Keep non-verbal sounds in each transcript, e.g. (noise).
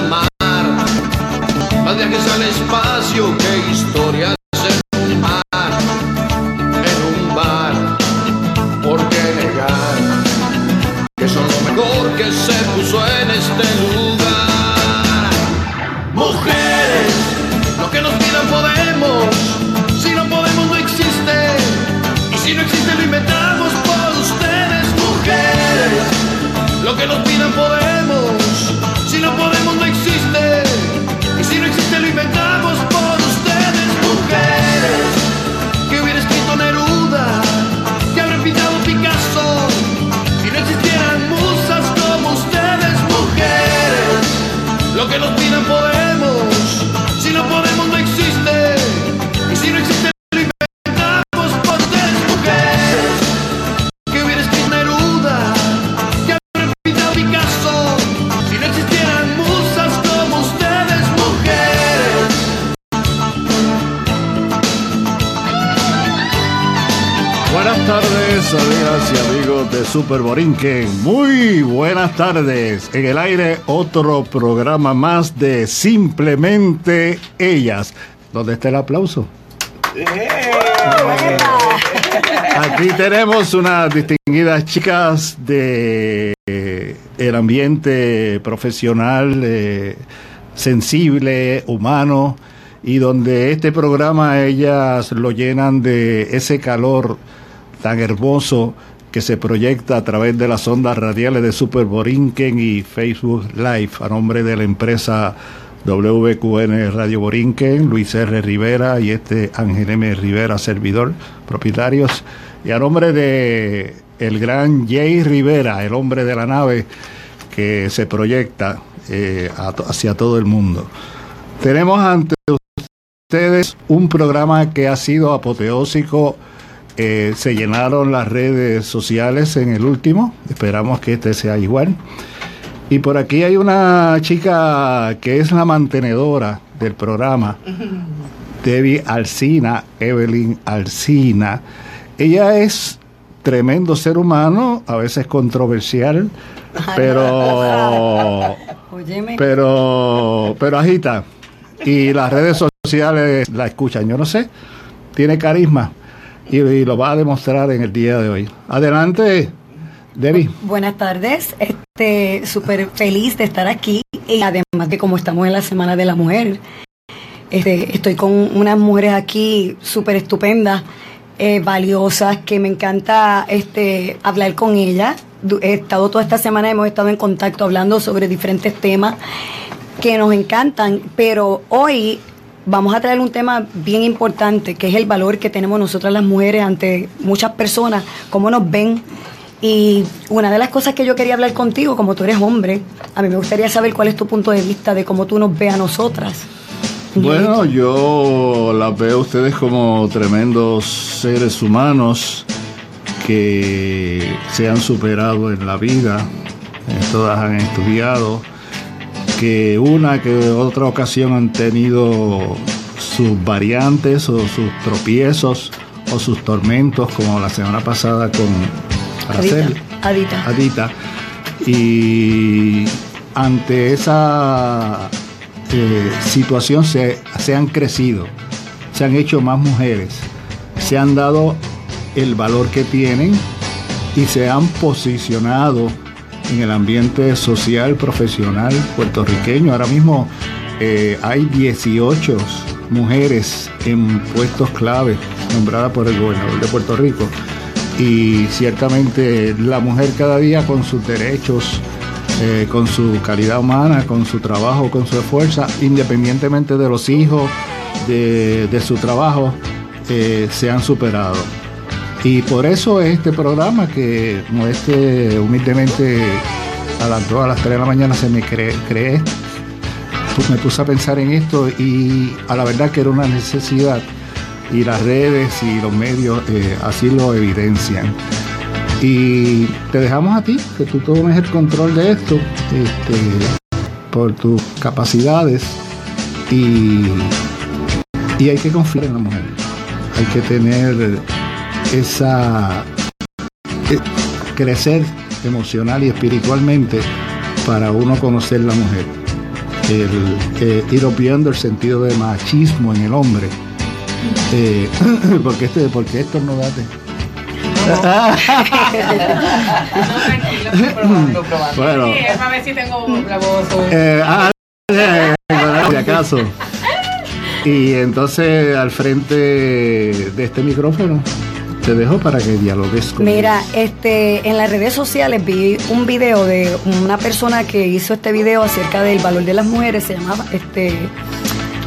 en el Super Borinquen. Muy buenas tardes. En el aire otro programa más de Simplemente Ellas. ¿Dónde está el aplauso? Aquí tenemos unas distinguidas chicas de eh, el ambiente profesional, eh, sensible, humano, y donde este programa ellas lo llenan de ese calor tan hermoso que se proyecta a través de las ondas radiales de Super Borinquen y Facebook Live a nombre de la empresa WQN Radio Borinquen, Luis R. Rivera y este Ángel M. Rivera, servidor, propietarios, y a nombre de el gran Jay Rivera, el hombre de la nave que se proyecta eh, hacia todo el mundo. Tenemos ante ustedes un programa que ha sido apoteósico. Eh, se llenaron las redes sociales en el último. Esperamos que este sea igual. Y por aquí hay una chica que es la mantenedora del programa, (laughs) Debbie Alcina, Evelyn Alcina. Ella es tremendo ser humano, a veces controversial, (laughs) pero (laughs) pero pero agita y las redes sociales la escuchan yo no sé tiene carisma y, lo va a demostrar en el día de hoy. Adelante Debbie. Buenas tardes, este súper feliz de estar aquí y además que como estamos en la Semana de la Mujer, este, estoy con unas mujeres aquí súper estupendas eh, valiosas, que me encanta este, hablar con ella. He estado toda esta semana, hemos estado en contacto hablando sobre diferentes temas que nos encantan, pero hoy vamos a traer un tema bien importante, que es el valor que tenemos nosotras las mujeres ante muchas personas, cómo nos ven. Y una de las cosas que yo quería hablar contigo, como tú eres hombre, a mí me gustaría saber cuál es tu punto de vista de cómo tú nos ves a nosotras. Bueno, yo las veo a ustedes como tremendos seres humanos que se han superado en la vida, eh, todas han estudiado, que una que otra ocasión han tenido sus variantes o sus tropiezos o sus tormentos, como la semana pasada con Araceli, Adita. Adita. Y ante esa eh, situación se, se han crecido, se han hecho más mujeres, se han dado el valor que tienen y se han posicionado en el ambiente social, profesional puertorriqueño. Ahora mismo eh, hay 18 mujeres en puestos clave nombradas por el gobernador de Puerto Rico. Y ciertamente la mujer cada día con sus derechos, eh, con su calidad humana, con su trabajo, con su esfuerzo, independientemente de los hijos, de, su trabajo, eh, se han superado. Y por eso este programa que como este humildemente a las 2 a las 3 de la mañana se me cree, cree pues me puse a pensar en esto y a la verdad que era una necesidad y las redes y los medios eh, así lo evidencian. Y te dejamos a ti, que tú tomes el control de esto este, por tus capacidades y, y hay que confiar en la mujer. Hay que tener esa eh, crecer emocional y espiritualmente para uno conocer la mujer. El, eh, ir obviando el sentido de machismo en el hombre. Eh, (coughs) porque este, porque esto no date. probando. (laughs) Bueno. Sí, es para ver si tengo la voz. o- Eh, ah, (laughs) eh, si acaso. Y entonces al frente de este micrófono te dejo para que dialogues con Mira, este, en las redes sociales vi un video de una persona que hizo este video acerca del valor de las mujeres, se llamaba este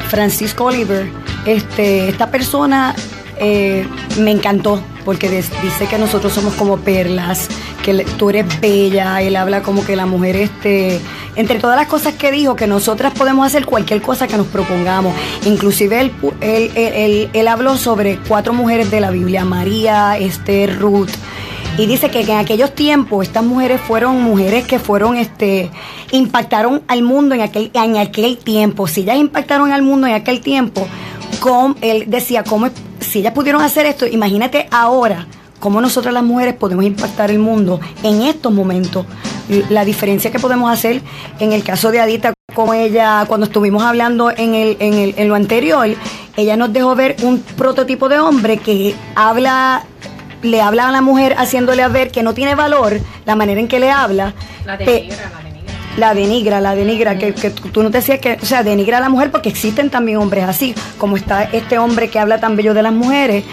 Francisco Oliver. Este, esta persona eh, me encantó porque des- dice que nosotros somos como perlas, que le- tú eres bella, él habla como que la mujer este, entre todas las cosas que dijo, que nosotras podemos hacer cualquier cosa que nos propongamos. Inclusive él, él, él- él- habló sobre cuatro mujeres de la Biblia, María, Esther, Ruth. Y dice que en aquellos tiempos estas mujeres fueron mujeres que fueron, este, impactaron al mundo en aquel, en aquel tiempo. Si ellas impactaron al mundo en aquel tiempo, con, él decía, ¿cómo, si ellas pudieron hacer esto, imagínate ahora cómo nosotras las mujeres podemos impactar el mundo en estos momentos. La diferencia que podemos hacer en el caso de Adita, como ella, cuando estuvimos hablando en, el, en, el, en lo anterior, ella nos dejó ver un prototipo de hombre que habla le habla a la mujer haciéndole a ver que no tiene valor la manera en que le habla. La denigra, la denigra. la denigra, la denigra, que, que tú no te decías que, o sea, denigra a la mujer porque existen también hombres así, como está este hombre que habla tan bello de las mujeres.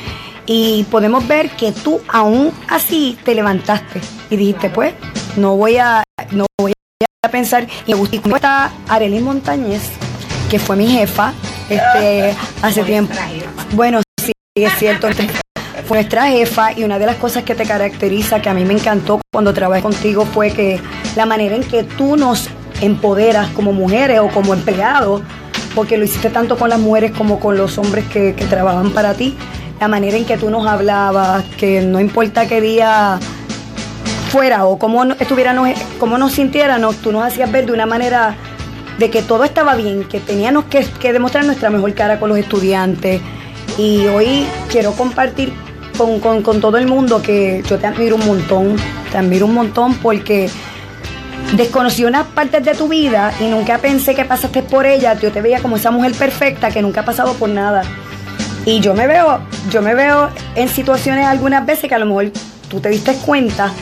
Y podemos ver que tú aún así te levantaste y dijiste, pues, no voy a, no voy a pensar. Y me gusta. Está Arely Montañez, que fue mi jefa, este, hace tiempo. Bueno, sí, es cierto. Fue nuestra jefa y una de las cosas que te caracteriza, que a mí me encantó cuando trabajé contigo, fue que la manera en que tú nos empoderas como mujeres o como empleados, porque lo hiciste tanto con las mujeres como con los hombres que, que trabajan para ti, la manera en que tú nos hablabas, que no importa qué día fuera o cómo estuviéramos, cómo nos sintiéramos, tú nos hacías ver de una manera de que todo estaba bien, que teníamos que, que demostrar nuestra mejor cara con los estudiantes. Y hoy quiero compartir con, con- con todo el mundo que yo te admiro un montón, te admiro un montón porque desconocí unas partes de tu vida y nunca pensé que pasaste por ella. Yo te veía como esa mujer perfecta que nunca ha pasado por nada. Y yo me veo, yo me veo en situaciones algunas veces que a lo mejor tú te diste cuenta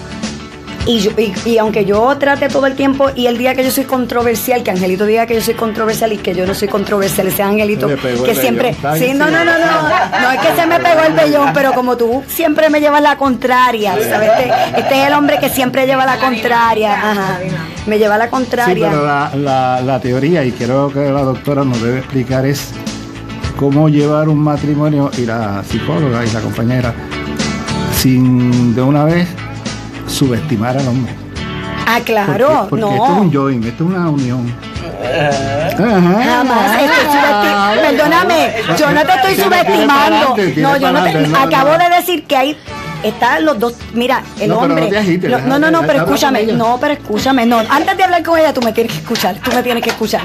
Y, yo, y, y aunque yo trate todo el tiempo y el día que yo soy controversial, que Angelito diga que yo soy controversial y que yo no soy controversial, ese Angelito que siempre... Sí, no, sí. no, no, no, no es que se me pegó el vellón, pero como tú siempre me llevas la contraria, ¿sabes? Este, este es el hombre que siempre lleva la contraria, ajá, me lleva la Sí, contraria. pero la, la, la teoría, y creo que la doctora nos debe explicar, es cómo llevar un matrimonio y la psicóloga y la compañera sin de una vez subestimar al hombre. Ah, claro, porque, porque esto es no. un join, esto es una unión. Ajá. Jamás estoy. Perdóname, yo no te estoy subestimando. No, yo no te. no, Acabo no. de decir que hay. Están los dos, mira, el No, hombre. no agites, lo- no, no, no, pero escúchame, no, pero escúchame, no. Antes de hablar con ella, tú me tienes que escuchar, tú me tienes que escuchar.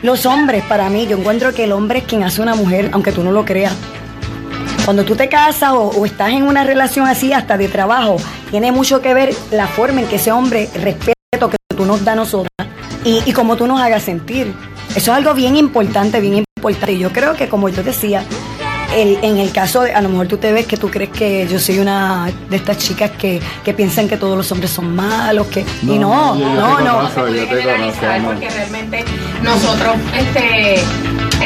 Los hombres, para mí, yo encuentro que el hombre es quien hace una mujer, aunque tú no lo creas. Cuando tú te casas o, o estás en una relación así, hasta de trabajo, tiene mucho que ver la forma en que ese hombre respeto que tú nos das a nosotras y, y cómo tú nos hagas sentir. Eso es algo bien importante, bien importante. Y yo creo que, como yo decía, el- en el caso de, a lo mejor tú te ves que tú crees que yo soy una de estas chicas que, que piensan que todos los hombres son malos, que y no, yo no, no. conozco, se puede yo te generalizar conozco, amor. porque realmente nosotros, este,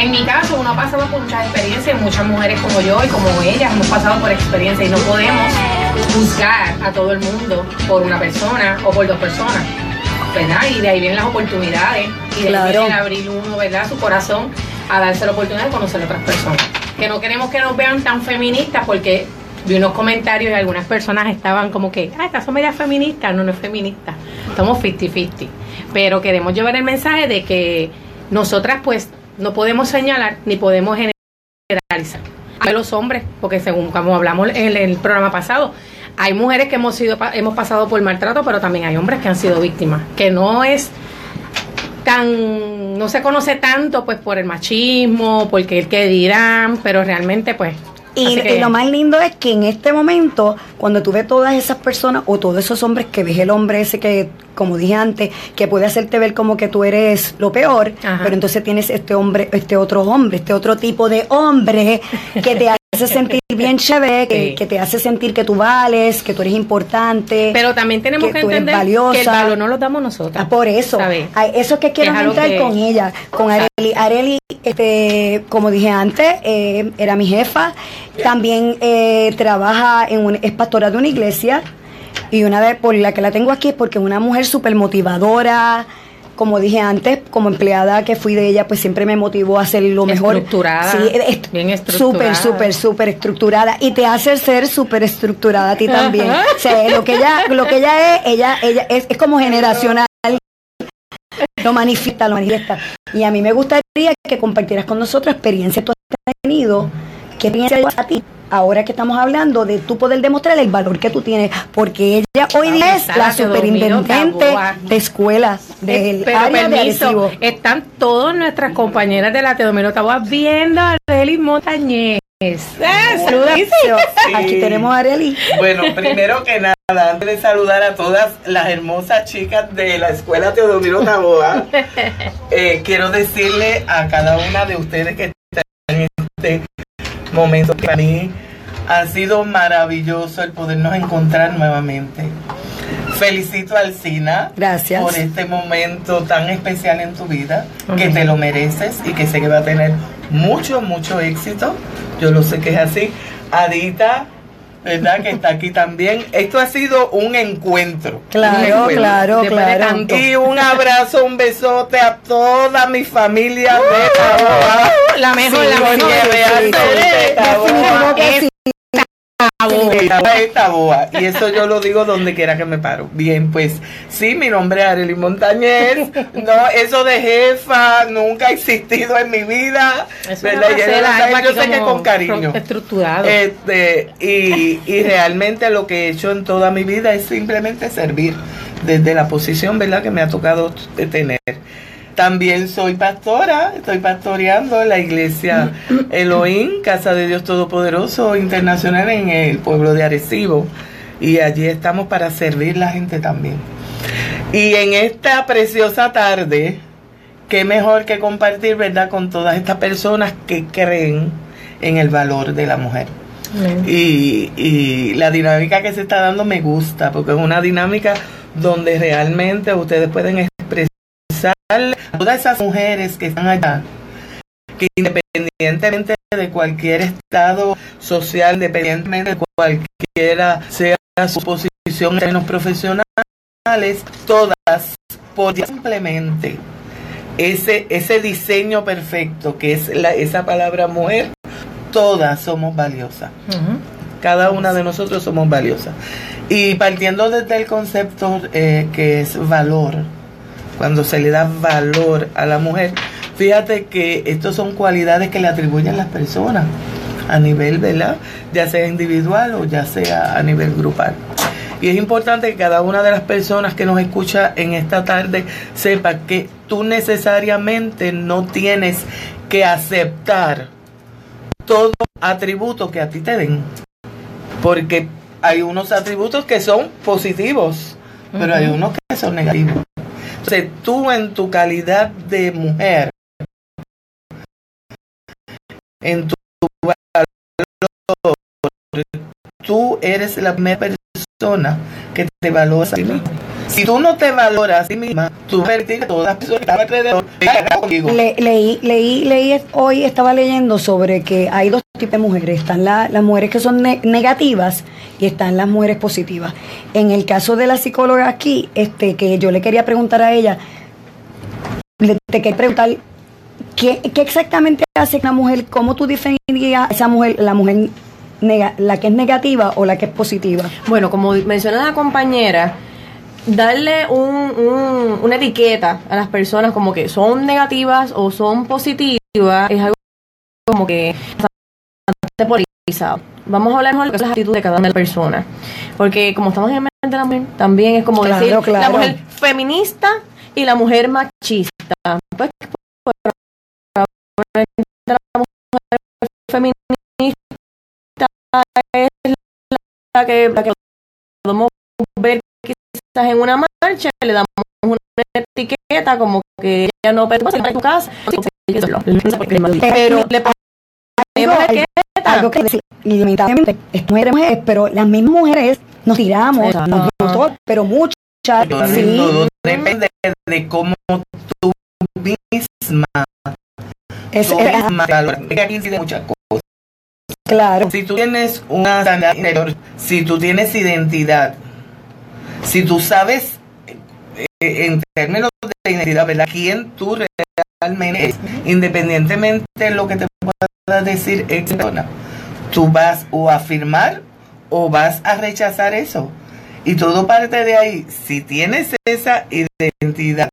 en mi caso, uno ha pasado por muchas experiencias, muchas mujeres como yo y como ellas hemos pasado por experiencias y no podemos juzgar a todo el mundo por una persona o por dos personas, ¿verdad? Y de ahí vienen las oportunidades y de Claro. ahí viene el abrir uno, ¿verdad? Su corazón a darse la oportunidad de conocer a otras personas. Que no queremos que nos vean tan feministas porque vi unos comentarios y algunas personas estaban como que, ah, estas son medias feministas, no, no es feminista, estamos 50-50. Pero queremos llevar el mensaje de que nosotras pues no podemos señalar ni podemos generalizar a los hombres, porque según como hablamos en el programa pasado, hay mujeres que hemos sido hemos pasado por maltrato, pero también hay hombres que han sido víctimas, que no es tan no se conoce tanto pues por el machismo, porque el que dirán, pero realmente pues Y, así que- y lo más lindo es que en este momento, cuando tú ves todas esas personas o todos esos hombres que ves el hombre ese que, como dije antes, que puede hacerte ver como que tú eres lo peor, Ajá. pero entonces tienes este hombre, este otro hombre, este otro tipo de hombre que te (laughs) hace sentir bien chévere, que, Sí. que te hace sentir que tú vales, que tú eres importante. pero también tenemos que que, tú eres entender valiosa. que el valor no lo damos nosotros. Ah, por eso. eso es que quiero entrar que- con ella, con Areli. Areli, este, como dije antes, eh, era mi jefa. También eh, trabaja en un, es pastora de una iglesia. Y una vez por la que la tengo aquí es porque es una mujer súper motivadora. Como dije antes, como empleada que fui de ella, pues siempre me motivó a hacer lo mejor. Estructurada, Sí, es- bien estructurada. Súper, súper, súper estructurada. Y te hace ser súper estructurada a ti también. Ajá. O sea, lo que ella, lo que ella es, ella, ella es, es como generacional lo manifiesta, lo manifiesta. Y a mí me gustaría que compartieras con nosotros experiencias que tú has tenido, qué llevas a ti, ahora que estamos hablando de tú poder demostrar el valor que tú tienes, porque ella hoy día es Está la superintendente de escuelas Eh, del pero área de permiso, Arecibo. están todas nuestras compañeras de la Teodomiro Taboa viendo a Arely Montañez. Eh, saluda. Aquí tenemos a Areli. Bueno, primero que nada, antes de saludar a todas las hermosas chicas de la Escuela Teodomiro Taboa, (laughs) eh, quiero decirle a cada una de ustedes que están en este momento que para mí ha sido maravilloso el podernos encontrar nuevamente. Felicito a Alcina Gracias. por este momento tan especial en tu vida, que te lo mereces y que sé que va a tener mucho, mucho éxito. Yo lo sé que es así. Adita, ¿verdad? Que está aquí también. Esto ha sido un encuentro. un Claro, encuentro. claro, Después claro. Y un abrazo, un besote a toda mi familia de Taboa. La mejor, la Sí, mejor. Es sí. Taboa es Taboa. Y eso yo lo digo donde quiera que me paro. Bien, pues sí, mi nombre es Arely Montañez. No, eso de jefa nunca ha existido en mi vida. Eso ¿verdad? no Y va a ella ser lo sabe, algo yo sé que con cariño. estructurado. Este, y, y realmente lo que he hecho en toda mi vida es simplemente servir desde la posición, ¿verdad?, que me ha tocado tener. También soy pastora, estoy pastoreando en la iglesia (clears throat) Elohim, Casa de Dios Todopoderoso Internacional en el pueblo de Arecibo. Y allí estamos para servir la gente también. Y en esta preciosa tarde, qué mejor que compartir, ¿verdad?, con todas estas personas que creen en el valor de la mujer. Y, y la dinámica que se está dando me gusta, porque es una dinámica donde realmente ustedes pueden a todas esas mujeres que están allá, que independientemente de cualquier estado social, independientemente de cualquiera sea su posición en términos profesionales, todas por simplemente ese, ese diseño perfecto que es la, esa palabra mujer, todas somos valiosas. Cada una de nosotros somos valiosas. Y partiendo desde el concepto eh, que es valor, cuando se le da valor a la mujer, fíjate que estas son cualidades que le atribuyen las personas a nivel, ¿verdad? Ya sea individual o ya sea a nivel grupal. Y es importante que cada una de las personas que nos escucha en esta tarde sepa que tú necesariamente no tienes que aceptar todo atributo que a ti te den. Porque hay unos atributos que son positivos, pero hay unos que son negativos. Entonces, tú en tu calidad de mujer, en tu valor, tú eres la primera persona que te valora a ti misma. Si tú no te valoras a ti misma, tú vas a permitir que todas las personas que están alrededor contigo. Le- leí, leí, leí, hoy estaba leyendo sobre que hay dos tipos de mujeres. Están la- las mujeres que son ne- negativas y están las mujeres positivas. En el caso de la psicóloga aquí, este, que yo le quería preguntar a ella, le, te quería preguntar, ¿qué, qué exactamente hace una mujer? ¿Cómo tú definirías esa mujer, la mujer nega- la que es negativa o la que es positiva? Bueno, como menciona la compañera, darle un, un- una etiqueta a las personas como que son negativas o son positivas es algo como que bastante polarizado. Vamos a hablar mejor de las actitudes de cada una de las personas. Porque como estamos en el mes de la mujer, también es como Claro, decir la mujer feminista y la mujer machista. Pues, la mujer feminista es la que, la que quizás en una marcha le damos una etiqueta como que ella no puede ir a tu casa. Pero le ponemos etiqueta. algo que decir, mujeres, mujeres, pero las mismas mujeres nos tiramos, Exacto. no, no todas, pero muchas, sí, todo depende de cómo tú misma, es, tú es- misma. Es aquí incide muchas cosas. claro, Si tú tienes una sanidad interior, si tú tienes identidad, si tú sabes eh, en términos de identidad, ¿verdad? ¿Quién tú realmente eres? Independientemente de lo que te pueda decir esa persona, tú vas o a afirmar o vas a rechazar eso. Y todo parte de ahí. Si tienes esa identidad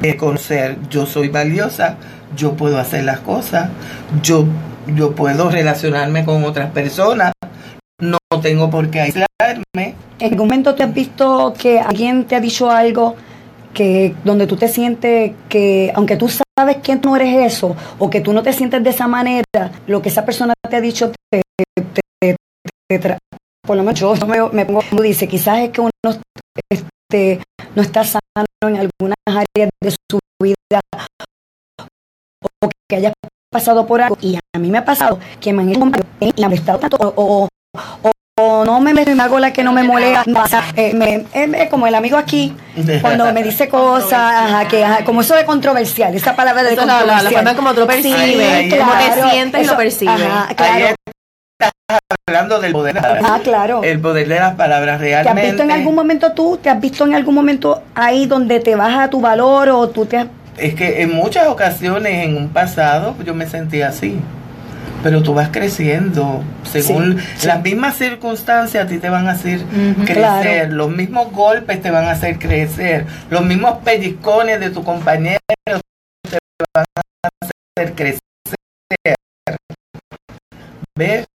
de conocer, yo soy valiosa, yo puedo hacer las cosas, yo, yo puedo relacionarme con otras personas, no tengo por qué ¿En algún momento te has visto que alguien te ha dicho algo que donde tú te sientes que, aunque tú sabes que no eres eso, o que tú no te sientes de esa manera, lo que esa persona te ha dicho te, tra- por lo menos yo me, me pongo dice, quizás es que uno este, no está sano en algunas áreas de su vida o que haya pasado por algo y a mí me ha pasado que me han hecho y me han molestado tanto o- no me, me hago la que no me molesta eh, me- como el amigo aquí (laughs) cuando me dice cosas ajá, que ajá, como eso de controversial esa palabra de la- la- la como tú percibes, cómo te sientes y lo percibes. ajá, claro estás hablando del poder. de las palabras. ah claro El poder de las palabras ¿Te has realmente. visto en algún momento tú? ¿Te has visto en algún momento ahí donde te baja tu valor o tú te has... Es que en muchas ocasiones en un pasado yo me sentía así. Pero tú vas creciendo, según Sí, sí. las mismas circunstancias a ti te van a hacer crecer, Claro. los mismos golpes te van a hacer crecer, los mismos pellizcones de tu compañero te van a hacer crecer. ¿Ves?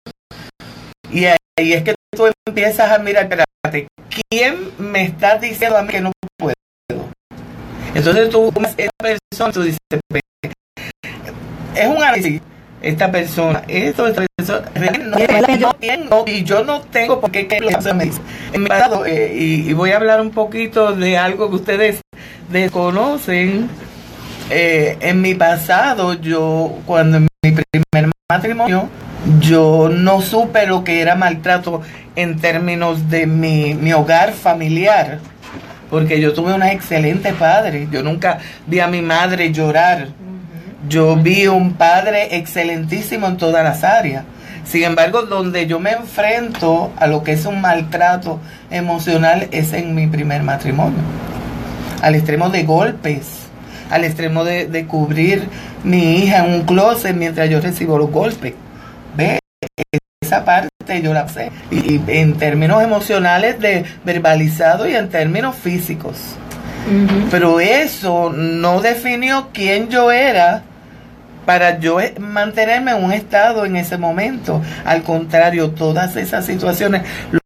Y ahí es que tú empiezas a mirar, espérate, ¿quién me está diciendo a mí que no puedo? Entonces tú, esta persona, tú dices, "Ve, es un análisis, esta persona, esto, persona, realmente no tengo, y yo no tengo por qué que me dice. En mi pasado, eh, y, voy a hablar un poquito de algo que ustedes desconocen. Eh, en mi pasado, yo, cuando en mi primer matrimonio, Yo no supe lo que era maltrato en términos de mi, mi hogar familiar, porque yo tuve una excelente padre. Yo nunca vi a mi madre llorar. Yo vi un padre excelentísimo en todas las áreas. Sin embargo, donde yo me enfrento a lo que es un maltrato emocional es en mi primer matrimonio. Al extremo de golpes, al extremo de, de cubrir mi hija en un closet mientras yo recibo los golpes. Ve, esa parte yo la sé. Y, y en términos emocionales de verbalizado y en términos físicos. Pero eso no definió quién yo era para yo e- mantenerme en un estado en ese momento. Al contrario, todas esas situaciones lo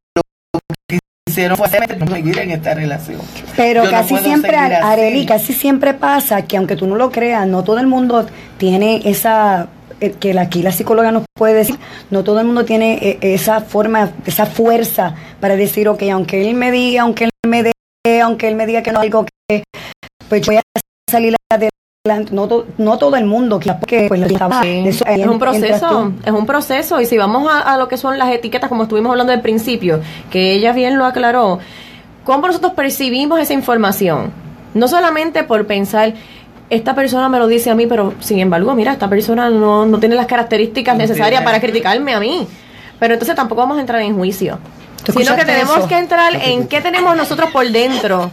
que hicieron fue seguir en esta relación. Pero Yo casi siempre. Areli, casi siempre pasa que aunque tú no lo creas, no todo el mundo tiene esa, eh, que aquí la psicóloga nos puede decir, no todo el mundo tiene eh, esa forma, esa fuerza para decir, ok, aunque él me diga, aunque él me dé, aunque él me diga que no algo que, pues voy a salir adelante. No, to- no todo el mundo, porque pues, estaba- Sí, eso- es un proceso, es un proceso y si vamos a, a lo que son las etiquetas como estuvimos hablando al principio, que ella bien lo aclaró, ¿cómo nosotros percibimos esa información? No solamente por pensar, esta persona me lo dice a mí, pero sin embargo, mira, esta persona no, no tiene las características necesarias para criticarme a mí. Pero entonces tampoco vamos a entrar en juicio. ¿Tú Sino que tenemos eso? que entrar en qué tenemos nosotros por dentro.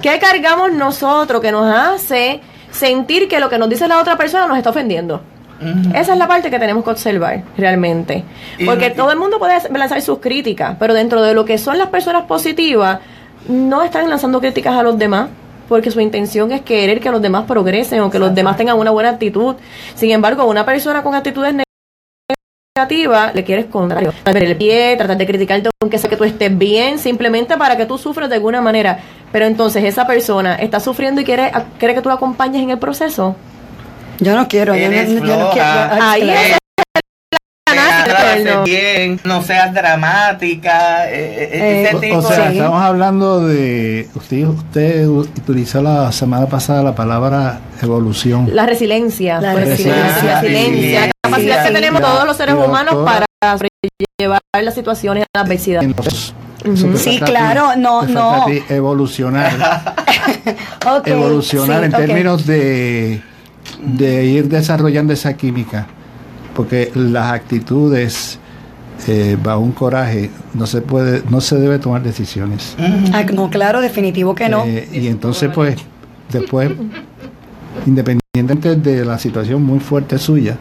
¿Qué cargamos nosotros que nos hace sentir que lo que nos dice la otra persona nos está ofendiendo? Esa es la parte que tenemos que observar realmente. Y- Porque todo el mundo puede lanzar sus críticas, pero dentro de lo que son las personas positivas, no están lanzando críticas a los demás. Porque su intención es querer que los demás progresen o que los demás tengan una buena actitud. Sin embargo, una persona con actitudes negativas le quieres contrario. Ver el pie, tratar de criticarte aunque sea que tú estés bien, simplemente para que tú sufras de alguna manera. Pero entonces esa persona está sufriendo y quiere, quiere que tú la acompañes en el proceso. Yo no quiero, yo no, Eres yo no quiero. Ahí es Haces bien, no seas dramática, eh, eh, Eh, ese o- tipo O sea, Sí. estamos hablando de. Usted, usted utilizó la semana pasada la palabra evolución. La resiliencia. La pues, resiliencia. La resiliencia. La capacidad Sí, que tenemos todos los seres humanos para sobrellevar las situaciones de la adversidad. Sí, a ti, claro, no, no. evolucionar. (laughs) Ok, evolucionar sí, en ok. términos de, de ir desarrollando esa química. Porque las actitudes eh, bajo un coraje no se puede, no se debe tomar decisiones. Ah, no, claro, definitivo que no. Eh, y entonces pues después independientemente de la situación muy fuerte suya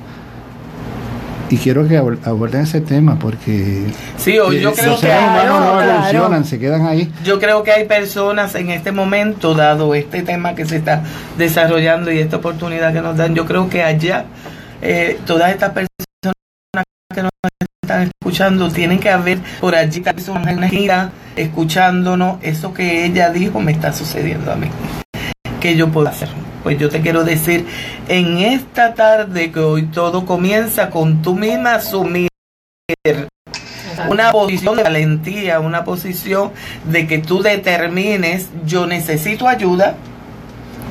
y quiero que abor- aborden ese tema porque Sí, yo eh, creo los que seres Claro, humanos no claro. evolucionan se quedan ahí Yo creo que hay personas en este momento, dado este tema que se está desarrollando y esta oportunidad que nos dan, yo creo que allá eh, todas estas personas que nos están escuchando tienen que haber por allí tal vez una gira escuchándonos, eso que ella dijo me está sucediendo a mí. ¿Qué yo puedo hacer? Pues yo te quiero decir, en esta tarde que hoy todo comienza con tú misma asumir una posición de valentía, una posición de que tú determines, yo necesito ayuda,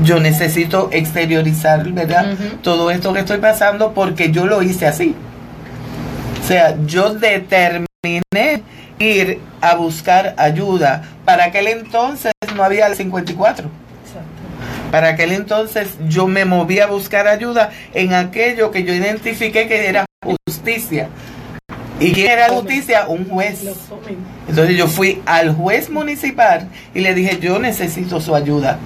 yo necesito exteriorizar, ¿verdad? Todo esto que estoy pasando porque yo lo hice así. O sea, yo determiné ir a buscar ayuda. Para aquel entonces no había el 54. Para aquel entonces yo me moví a buscar ayuda en aquello que yo identifiqué que era justicia. ¿Y quién era justicia? Un juez. Entonces yo fui al juez municipal y le dije, yo necesito su ayuda.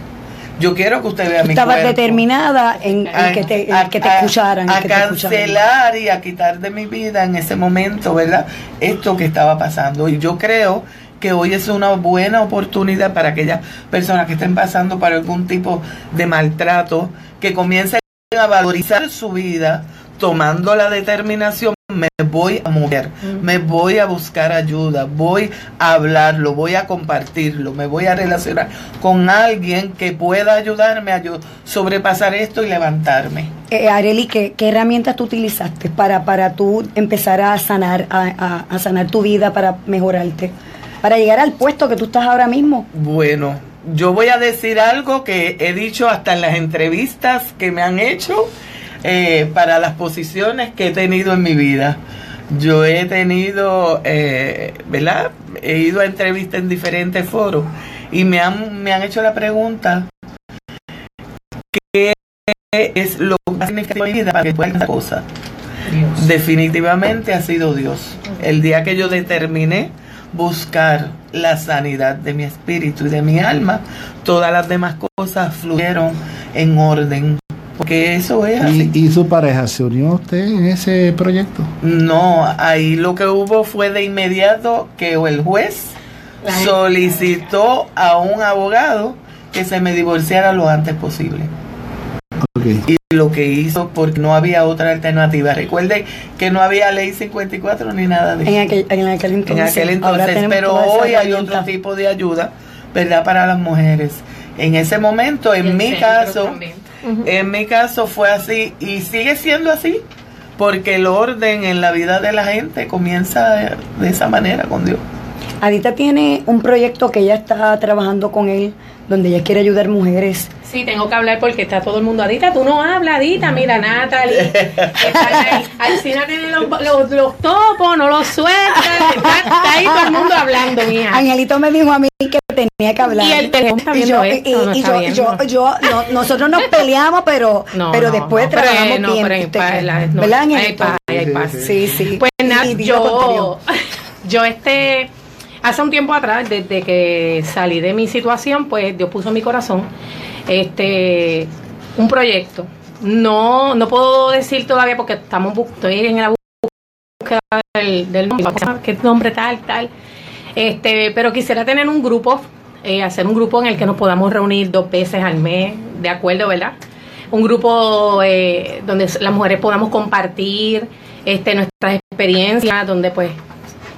Yo quiero que usted vea mi estabas cuerpo. determinada en, en A- que te, a- que te a- escucharan. A que te escucharan. cancelar y a quitar de mi vida en ese momento, ¿verdad? Esto que estaba pasando. Y yo creo que hoy es una buena oportunidad para aquellas personas que estén pasando por algún tipo de maltrato, que comiencen a valorizar su vida tomando la determinación, me voy a mover, me voy a buscar ayuda, voy a hablarlo, voy a compartirlo, me voy a relacionar con alguien que pueda ayudarme a yo sobrepasar esto y levantarme. Eh, Areli, ¿qué, qué herramientas tú utilizaste para, para tú empezar a sanar, a, a- a sanar tu vida, para mejorarte? Para llegar al puesto que tú estás ahora mismo. Bueno, yo voy a decir algo que he dicho hasta en las entrevistas que me han hecho eh, para las posiciones que he tenido en mi vida. Yo he tenido, eh, ¿verdad? He ido a entrevistas en diferentes foros y me han, me han hecho la pregunta, ¿qué es lo más significativo en mi vida para que pueda hacer cosa? Definitivamente ha sido Dios. El día que yo determiné buscar la sanidad de mi espíritu y de mi alma, todas las demás cosas fluyeron en orden. Porque eso es así. ¿Y, y su pareja se unió a usted en ese proyecto? No, ahí lo que hubo fue de inmediato que el juez solicitó a un abogado que se me divorciara lo antes posible. Ok. Y lo que hizo porque no había otra alternativa. Recuerden que no había ley 54 ni nada de eso. En aquel, en aquel en entonces. aquel Ahora entonces, pero hoy hay otro tipo de ayuda, ¿verdad? Para las mujeres. En ese momento, en mi caso, también. En mi caso fue así y sigue siendo así, porque el orden en la vida de la gente comienza de esa manera con Dios. Adita tiene un proyecto que ella está trabajando con él, donde ella quiere ayudar mujeres. Sí, tengo que hablar porque está todo el mundo. Adita, tú no hablas, Adita. Mira, Natalie. Está ahí. Alcina tiene los, los, los topos, no los suelta. Está, está ahí todo el mundo hablando, mija. Angelito me dijo a mí que tenía que hablar. Y el teléfono está Y yo, esto, y- no y está yo, viendo. yo, yo- no, nosotros nos peleamos, pero, (laughs) No, pero no, después no, pero, trabajamos no, bien. pero. Sí, sí. Pues nada, yo, (laughs) yo este, hace un tiempo atrás, desde que salí de mi situación, pues Dios puso en mi corazón este un proyecto. No, no puedo decir todavía porque estamos estoy en la búsqueda del, del nombre, qué nombre tal, tal. Este, pero quisiera tener un grupo, eh, hacer un grupo en el que nos podamos reunir dos veces al mes, de acuerdo, ¿verdad? Un grupo eh, donde las mujeres podamos compartir este, nuestras experiencias, donde pues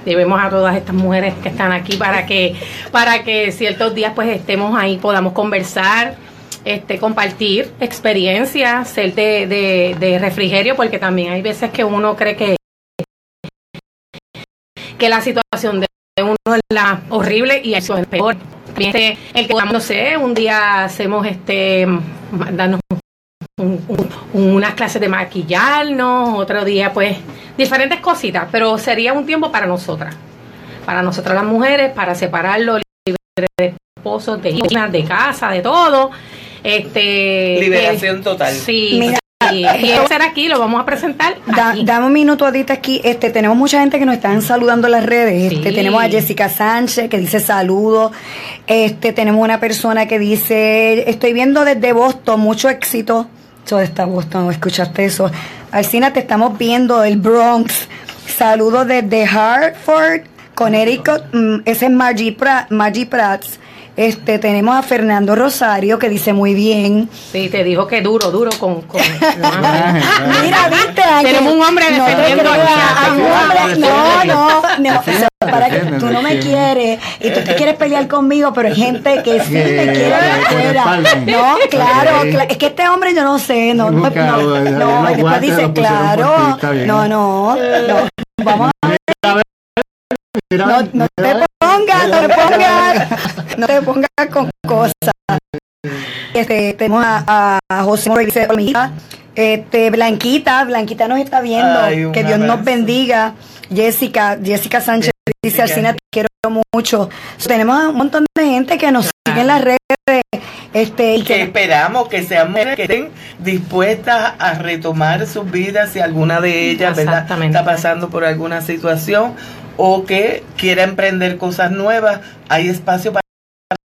llevemos a todas estas mujeres que están aquí para que para que ciertos días pues estemos ahí podamos conversar este compartir experiencias ser de, de, de refrigerio porque también hay veces que uno cree que que la situación de la horrible y eso es peor Este, el que no sé un día hacemos este darnos un- un- unas clases de maquillarnos, otro día pues diferentes cositas, pero sería un tiempo para nosotras, para nosotras las mujeres, para separarlo libre de esposos, de hijas, de casa, de todo. Este Liberación total. Sí, Mira, y eso será aquí, lo vamos a presentar Da- dame un minuto, Adita, aquí. Este, tenemos mucha gente que nos están saludando en las redes. Este, Sí. tenemos a Jessica Sánchez que dice saludos. Este, tenemos una persona que dice, estoy viendo desde Boston, mucho éxito. Yo está Boston, ¿escuchaste eso? Alcina, te estamos viendo del Bronx. Saludos desde Hartford, Connecticut. Mm, ese es Margie, Pra- Margie Prats. Este, tenemos a Fernando Rosario que dice muy bien. Sí, te dijo que duro, duro con... con (laughs) Mira, viste, Ángel? Tenemos un hombre no te defendiendo aquí. a un hombre- no, no, no, para que tú no me quieres y tú te quieres pelear conmigo, pero hay gente que (laughs) sí te quiere que afuera. No, claro, es que este hombre yo no sé, no, no, no, no, y después dice, claro, no, no, no, vamos a Mira, no, no te mira, pongas, no te pongas, no te pongas con cosas. Este, tenemos a, a José Morey, dice. Este, Blanquita, Blanquita nos está viendo. Ay, que Dios nos bendiga. Jessica, Jessica Sánchez dice, Alcina, te quiero mucho. Tenemos a un montón de gente que nos sigue en las redes. Este, y que que, esperamos que sean mujeres que estén dispuestas a retomar sus vidas si alguna de ellas ¿verdad? Está pasando por alguna situación o que quiera emprender cosas nuevas. Hay espacio para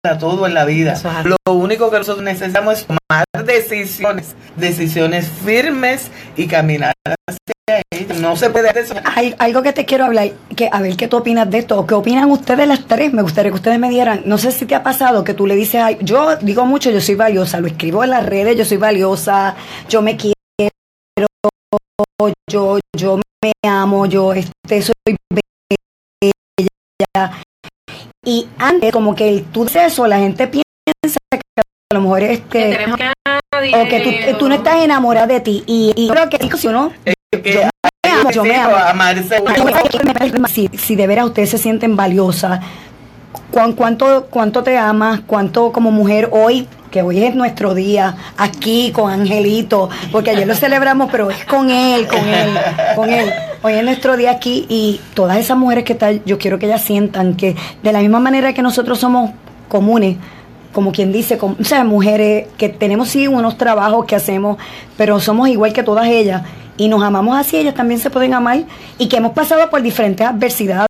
para todo en la vida. Lo único que nosotros necesitamos es tomar decisiones, decisiones firmes y caminar hacia. No se puede hacer eso. hay algo que te quiero hablar, que a ver qué tú opinas de esto, o qué opinan ustedes las tres, me gustaría que ustedes me dieran, no sé si te ha pasado que tú le dices, ay, yo digo mucho, yo soy valiosa, lo escribo en las redes, yo soy valiosa, yo me quiero, yo, yo me amo, yo este, soy bella. Y antes, como que el, tú dices eso, la gente piensa que a lo mejor es Que que, tenemos que nadie, o que tú, tú no estás enamorada de ti, y, y yo creo que si uno Que Yo me amo, yo me amo. si, si de veras ustedes se sienten valiosas, ¿cuán- cuánto, ¿cuánto te amas? ¿Cuánto como mujer hoy que hoy es nuestro día aquí con Angelito, porque ayer lo celebramos, pero es con él, con él, con él. Hoy es nuestro día aquí y todas esas mujeres que están, yo quiero que ellas sientan que de la misma manera que nosotros somos comunes, como quien dice, como, o sea, mujeres que tenemos sí unos trabajos que hacemos, pero somos igual que todas ellas y nos amamos así, ellas también se pueden amar y que hemos pasado por diferentes adversidades.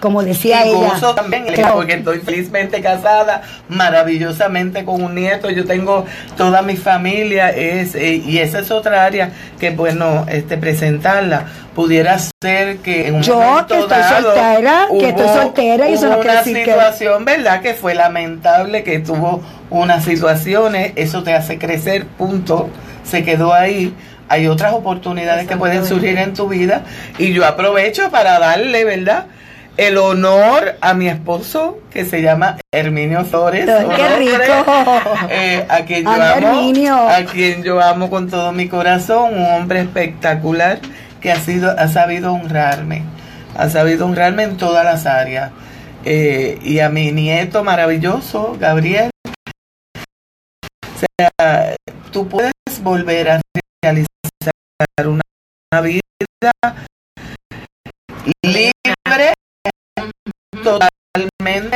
Como decía y ella, también, claro, porque estoy felizmente casada, maravillosamente con un nieto, yo tengo toda mi familia, es eh, y esa es otra área que bueno, este presentarla pudiera ser que en un Yo, momento que estoy dado soltera, que estoy soltera, y eso no una que- situación, ¿verdad? Que fue lamentable, que tuvo unas situaciones, eso te hace crecer, punto, se quedó ahí. Hay otras oportunidades que pueden surgir en tu vida y yo aprovecho para darle, ¿verdad? El honor a mi esposo que se llama Herminio Flores. Qué rico. eh, a quien yo amo, Herminio. a quien yo amo con todo mi corazón, un hombre espectacular que ha sido, ha sabido honrarme, ha sabido honrarme en todas las áreas. Eh, y a mi nieto maravilloso, Gabriel. O sea, tú puedes volver a realizar una, una vida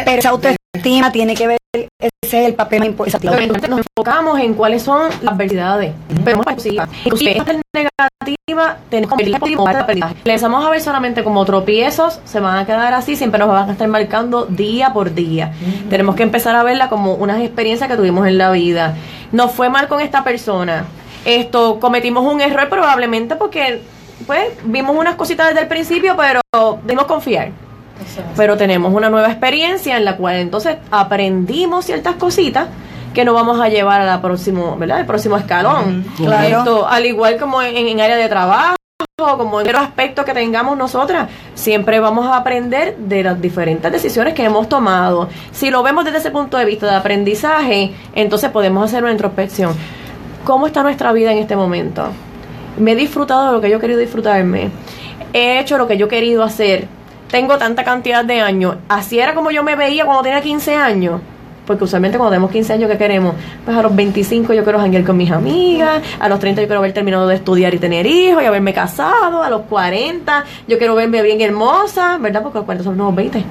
pero esa autoestima tiene que ver, ese es el papel más importante. Entonces nos enfocamos en cuáles son las adversidades. Pero más positivas. Inclusive esta negativa tenemos que positiva. Le empezamos a ver solamente como tropiezos, se van a quedar así, siempre nos van a estar marcando día por día. Tenemos que empezar a verla como unas experiencias que tuvimos en la vida. Nos fue mal con esta persona. Esto, cometimos un error probablemente porque pues vimos unas cositas desde el principio, pero debimos confiar pero tenemos una nueva experiencia en la cual entonces aprendimos ciertas cositas que nos vamos a llevar a la próximo, ¿verdad? El próximo escalón. Claro. Esto, al igual como en, en área de trabajo, como en otros aspectos que tengamos nosotras, siempre vamos a aprender de las diferentes decisiones que hemos tomado. Si lo vemos desde ese punto de vista de aprendizaje, entonces podemos hacer una introspección. ¿Cómo está nuestra vida en este momento? Me he disfrutado de lo que yo he querido disfrutarme. He hecho lo que yo he querido hacer. Tengo tanta cantidad de años. Así era como yo me veía cuando tenía 15 años. Porque usualmente cuando tenemos 15 años, ¿qué queremos? Pues a los 25 yo quiero janguear con mis amigas, a los 30 yo quiero haber terminado de estudiar y tener hijos y haberme casado, a los 40 yo quiero verme bien hermosa, ¿verdad? Porque los 40 son los nuevos 20.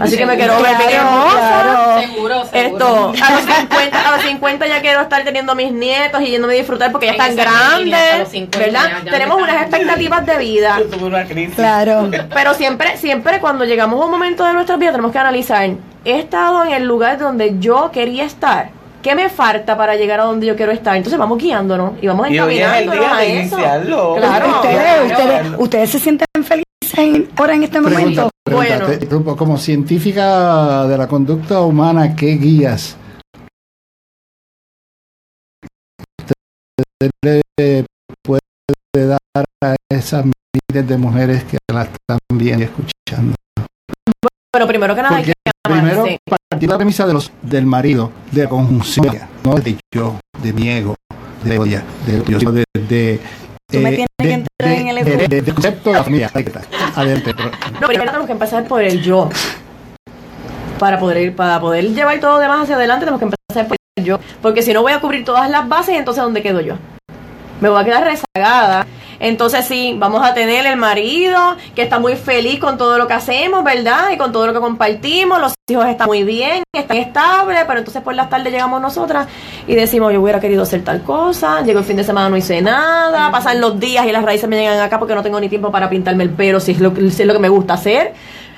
Así que me quiero ver bien hermosa. claro. Seguro, seguro. Esto, a los 50, a los 50 ya quiero estar teniendo mis nietos y yéndome a disfrutar porque ya están grandes, los 50 ¿verdad? ya- ya Tenemos unas expectativas de vida. Yo tuve una crisis. Claro. Pero siempre, siempre cuando llegamos a un momento de nuestra vida tenemos que analizar, he estado en el lugar donde yo quería estar. ¿Qué me falta para llegar a donde yo quiero estar? Entonces vamos guiándonos y vamos encaminándonos a eso. Claro. ustedes, ustedes, ustedes se sienten felices en- ahora en este momento. Pregunta, Bueno. te- como científica de la conducta humana, ¿qué guías usted le puede dar a esas miles de mujeres que la están viendo y escuchando? Pero primero que nada hay que primero amarse. partir de la premisa de los, del marido, de la conjunción, no de yo, de mi ego, de odia, de yo, de, de, Tú me tienes que de- entrar de- en el de- ego. de- del concepto de la familia. Adelante. pero- No, primero tenemos que empezar por el yo. Para poder, para poder llevar todo lo demás hacia adelante tenemos que empezar por el yo. Porque si no voy a cubrir todas las bases, entonces ¿dónde quedo yo? Me voy a quedar rezagada. Entonces sí, vamos a tener el marido que está muy feliz con todo lo que hacemos, ¿verdad? Y con todo lo que compartimos. Los hijos están muy bien, están estables, pero entonces por las tardes llegamos nosotras y decimos, yo hubiera querido hacer tal cosa, llegó el fin de semana, no hice nada, pasan los días y las raíces me llegan acá porque no tengo ni tiempo para pintarme el pelo si es lo, si es lo que me gusta hacer.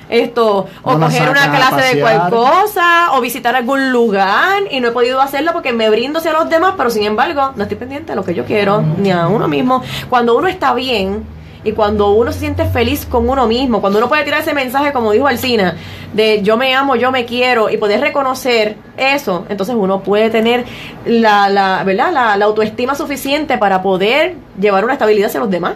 Esto, o No coger una a clase de cual pasear. cosa, o visitar algún lugar y no he podido hacerlo porque me brindo hacia los demás, pero sin embargo no estoy pendiente de lo que yo quiero, ni a uno mismo. Cuando uno está bien y cuando uno se siente feliz con uno mismo, cuando uno puede tirar ese mensaje, como dijo Alcina, de yo me amo, yo me quiero y poder reconocer eso, entonces uno puede tener la, la, ¿verdad? La, la autoestima suficiente para poder llevar una estabilidad hacia los demás.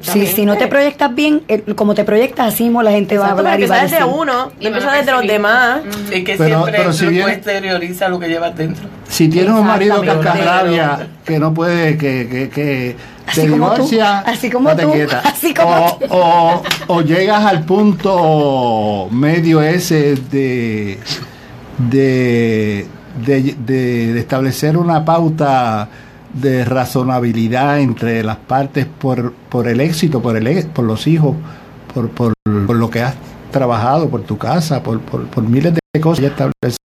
Si, si no te proyectas bien, eh, como te proyectas, así mismo la gente va a Exacto, pero hablar y va a empieza desde uno, Y no empieza desde los demás. Es que Pero- siempre pero si bien- exterioriza lo que llevas dentro. Si tiene un marido Exactamente. cascarrabia que no puede, que, que, que Así te como tú, así como date tú, quieta. (laughs) así como o, tú. o- o llegas al punto medio ese de de, de, de- de establecer una pauta de razonabilidad entre las partes por, por el éxito, por el por los hijos, por, por, por lo que has trabajado, por tu casa, por, por, por miles de cosas ya establecidas.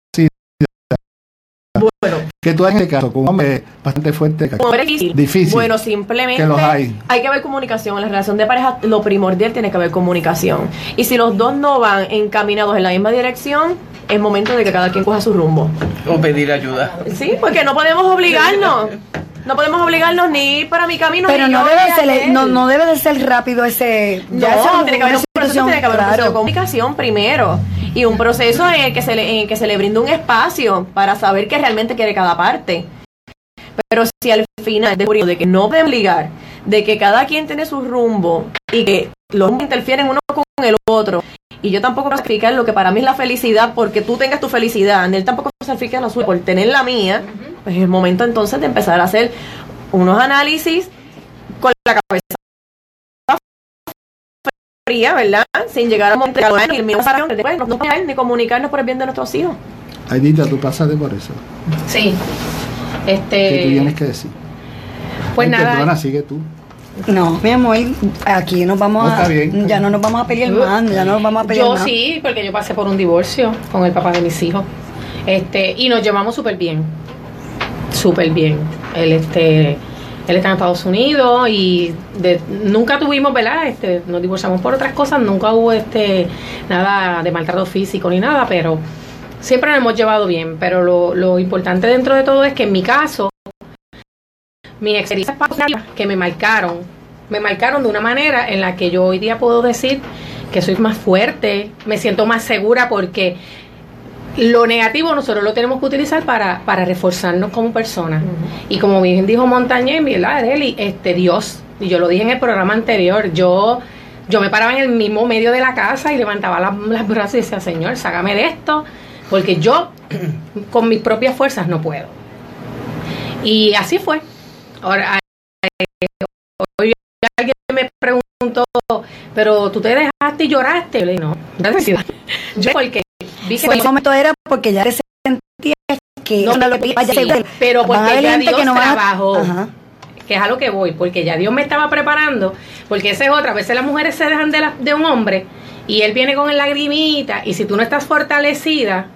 Bueno, Que tú en este caso, con un hombre bastante fuerte, un hombre difícil. Difícil. Bueno, simplemente Que los hay. que haber comunicación. En la relación de pareja, lo primordial tiene que haber comunicación. Y si los dos no van encaminados en la misma dirección, es momento de que cada quien coja su rumbo. O pedir ayuda. Sí, porque no podemos obligarnos. (laughs) No podemos obligarnos ni ir para mi camino. Pero ni no yo debe, ser, no, no debe de ser rápido ese... No, ya esa es tiene que haber un proceso, tiene que haber de comunicación primero y un proceso en el que se le, en el que se le brinda un espacio para saber qué realmente quiere cada parte. Pero si al final descubrimos de que no pueden obligar, de que cada quien tiene su rumbo y que los interfieren uno con el otro, y yo tampoco puedo sacrificar lo que para mí es la felicidad porque tú tengas tu felicidad, ni él tampoco sacrifica la suya por tener la mía, pues es el momento entonces de empezar a hacer unos análisis con la cabeza fría, ¿verdad? Sin llegar a montar y no ni comunicarnos por el bien de nuestros hijos. Aidita, tú pasaste por eso. Sí. ¿Qué tú tienes Este, que decir? pues Ay, nada. Perdona, sigue tú. No, mi amor, aquí nos vamos No, a... está bien. Ya no nos vamos a pelear más, ya no nos vamos a pelear Yo más. sí, porque yo pasé por un divorcio con el papá de mis hijos. Este, y nos llevamos súper bien. Súper bien. Él este él está en Estados Unidos y de- nunca tuvimos, ¿verdad? Este, nos divorciamos por otras cosas, nunca hubo este nada de maltrato físico ni nada, pero siempre nos hemos llevado bien. Pero lo, lo importante dentro de todo es que en mi caso, mis experiencias pasadas que me marcaron, me marcaron de una manera en la que yo hoy día puedo decir que soy más fuerte, me siento más segura porque lo negativo nosotros lo tenemos que utilizar para, para reforzarnos como personas. Y como bien dijo Montañez, ¿verdad, Eli? Este, Dios, y yo lo dije en el programa anterior, yo, yo me paraba en el mismo medio de la casa y levantaba las, las brazos y decía, Señor, sácame de esto, porque yo con mis propias fuerzas no puedo. Y así fue. Ahora, hoy alguien me preguntó, pero tú te dejaste y lloraste. Yo le dije, no, gracias. Yo porque vi que ese momento era porque ya te sentías que No, no, lo que sí, pero porque ya Dios que no trabajó. Ajá. que es a lo que voy, porque ya Dios me estaba preparando, porque esa es otra, a veces las mujeres se dejan de, la- de un hombre y él viene con el lagrimita y si tú no estás fortalecida,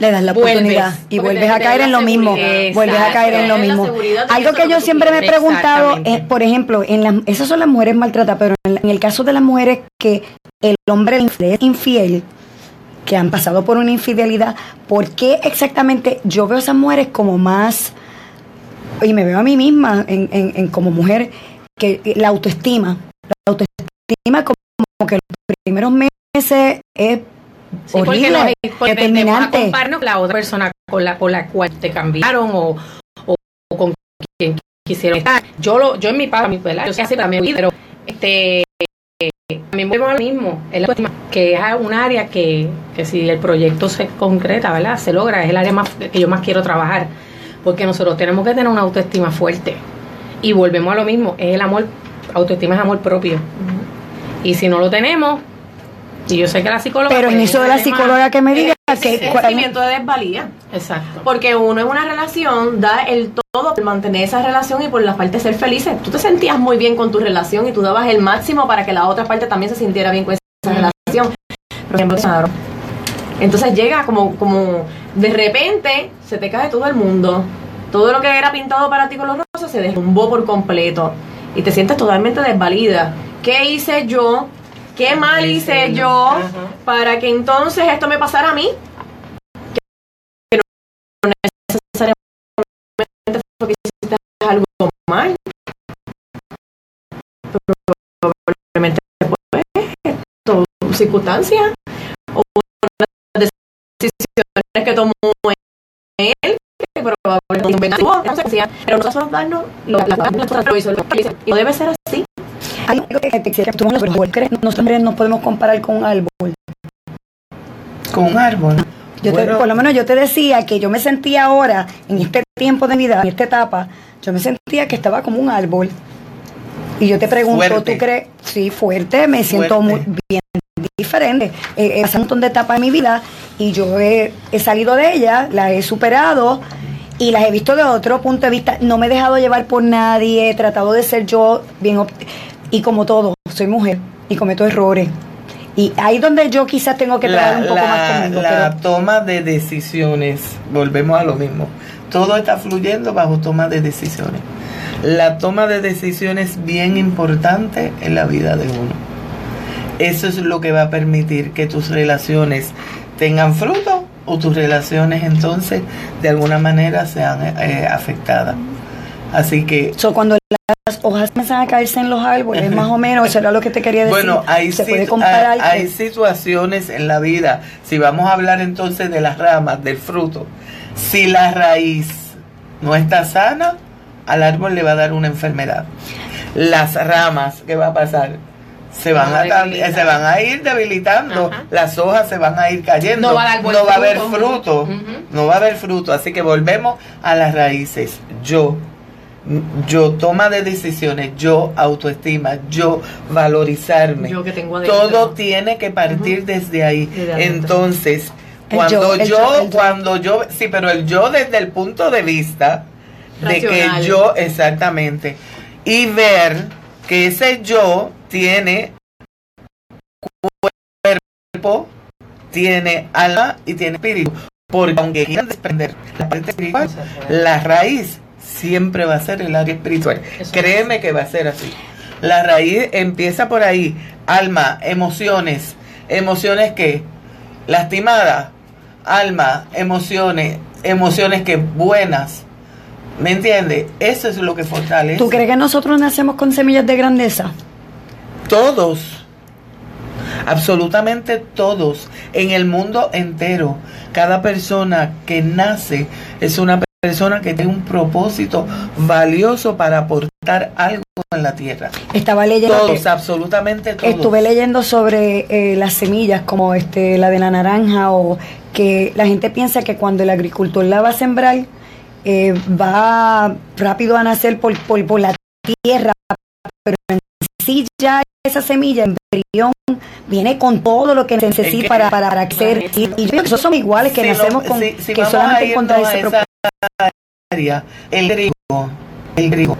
le das la Vuelves, oportunidad y vuelves a caer en lo mismo, vuelves a caer en lo mismo. Algo que yo siempre me he preguntado es, por ejemplo, en las, esas son las mujeres maltratadas, pero en, la- en el caso de las mujeres que el hombre es infiel, que han pasado por una infidelidad, ¿por qué exactamente yo veo a esas mujeres como más, y me veo a mí misma en, en- en como mujer, que la autoestima, la autoestima como, como que los primeros meses es sí, porque, horrible, nos, porque a determinante. compararnos con la otra persona con la, con la cual te cambiaron o, o- o con quien quisieron estar. Yo lo, yo en mi papá, mi ¿verdad? Yo soy así también, pero este también vuelvo a lo mismo, es la autoestima, que es un área que, que si el proyecto se concreta, ¿verdad? Se logra, es el área más que yo más quiero trabajar, porque nosotros tenemos que tener una autoestima fuerte. Y volvemos a lo mismo, es el amor, autoestima es amor propio. Y si no lo tenemos, y yo sé que la psicóloga... Pero en pues, eso de la psicóloga que me diga que Es cuál- sentimiento de desvalía. Exacto. Porque uno en una relación da el todo por mantener esa relación y por la parte de ser felices. Tú te sentías muy bien con tu relación y tú dabas el máximo para que la otra parte también se sintiera bien con esa relación. Por ejemplo, claro. Entonces llega como, como de repente se te cae todo el mundo. Todo lo que era pintado para ti con los rosas se derrumbó por completo. Y te sientes totalmente desvalida. ¿Qué hice yo? ¿Qué mal hice yo Ajá. para que entonces esto me pasara a mí? Que no necesariamente fue que hiciste algo mal. Probablemente fue esto, circunstancia o las decisiones que tomó él que probablemente no pero nosotros darnos lo, y no debe ser así Hay algo que te quisiera que tú. Nosotros hombres nos podemos comparar con un árbol. Con un árbol. Yo te- Bueno, por lo menos yo te decía que yo me sentía ahora, en este tiempo de mi vida, en esta etapa, yo me sentía que estaba como un árbol. Y yo te pregunto, Fuerte. ¿tú crees? Sí, fuerte, me siento muy Fuerte. bien diferente. Eh, he pasado un montón de etapas en mi vida y yo he, he salido de ellas, las he superado y las he visto de otro punto de vista. No me he dejado llevar por nadie, he tratado de ser yo bien... Y como todo, soy mujer y cometo errores. Y ahí donde yo quizás tengo que trabajar un poco más conmigo. la pero- toma de decisiones, volvemos a lo mismo. Todo está fluyendo bajo toma de decisiones. La toma de decisiones es bien importante en la vida de uno. Eso es lo que va a permitir que tus relaciones tengan fruto o tus relaciones entonces de alguna manera sean eh, afectadas. Así que So, cuando las hojas empiezan a caerse en los árboles, más o menos, eso era lo que te quería decir. Bueno, hay, se puede situ- comparar. hay, hay situaciones en la vida, si vamos a hablar entonces de las ramas, del fruto, si la raíz no está sana, al árbol le va a dar una enfermedad. Las ramas, ¿qué va a pasar? Se van, a se van a ir debilitando, Ajá. las hojas se van a ir cayendo, No va a dar buen no va a haber fruto. no va a haber fruto, así que volvemos a las raíces. Yo, yo toma de decisiones, yo autoestima, yo valorizarme. Yo que tengo. Todo tiene que partir desde ahí. Entonces, cuando yo, cuando yo, sí, pero el yo desde el punto de vista de que yo, exactamente, y ver que ese yo tiene cuerpo, tiene alma y tiene espíritu. Porque aunque quieran desprender la parte espiritual, la raíz siempre va a ser el área espiritual. Eso Créeme que va a ser así. La raíz empieza por ahí. Alma, emociones. Emociones que lastimadas. Alma, emociones. Emociones que buenas. ¿Me entiendes? Eso es lo que fortalece. ¿Tú crees que nosotros nacemos con semillas de grandeza? Todos. Absolutamente todos. En el mundo entero. Cada persona que nace es una persona que tiene un propósito valioso para aportar algo en la tierra. Estaba leyendo. Todos, absolutamente todos. Estuve leyendo sobre eh, las semillas, como este, la de la naranja, o que la gente piensa que cuando el agricultor la va a sembrar, eh, va rápido a nacer por, por, por la tierra, pero en sí ya esa semilla, embrión, viene con todo lo que necesita Es que- para, para, para crecer. Y, y yo creo que esos somos iguales, que Si nacemos con, si- si que solamente irnos encontrar a ese propósito. Área, el trigo, el trigo,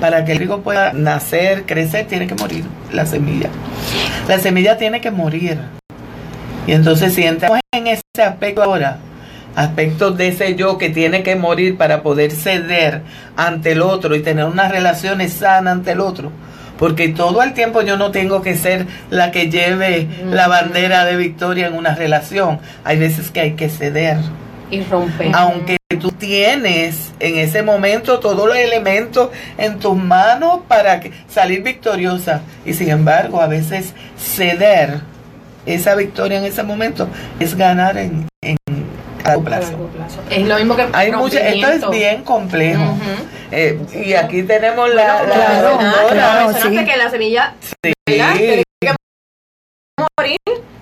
para que el trigo pueda nacer, crecer, tiene que morir la semilla. La semilla tiene que morir. Y entonces si entramos en ese aspecto ahora, aspecto de ese yo que tiene que morir para poder ceder ante el otro y tener unas relaciones sanas ante el otro. Porque todo el tiempo yo no tengo que ser la que lleve la bandera de victoria en una relación. Hay veces que hay que ceder Y romper. aunque tú tienes en ese momento todos los elementos en tus manos para que- salir victoriosa y sin embargo a veces ceder esa victoria en ese momento es ganar en, en a largo a plazo. largo plazo. Es lo mismo que Hay mucha, esto es bien complejo. Eh, y aquí tenemos la, Bueno, la sí. que la semilla Sí. ¿verdad? Morir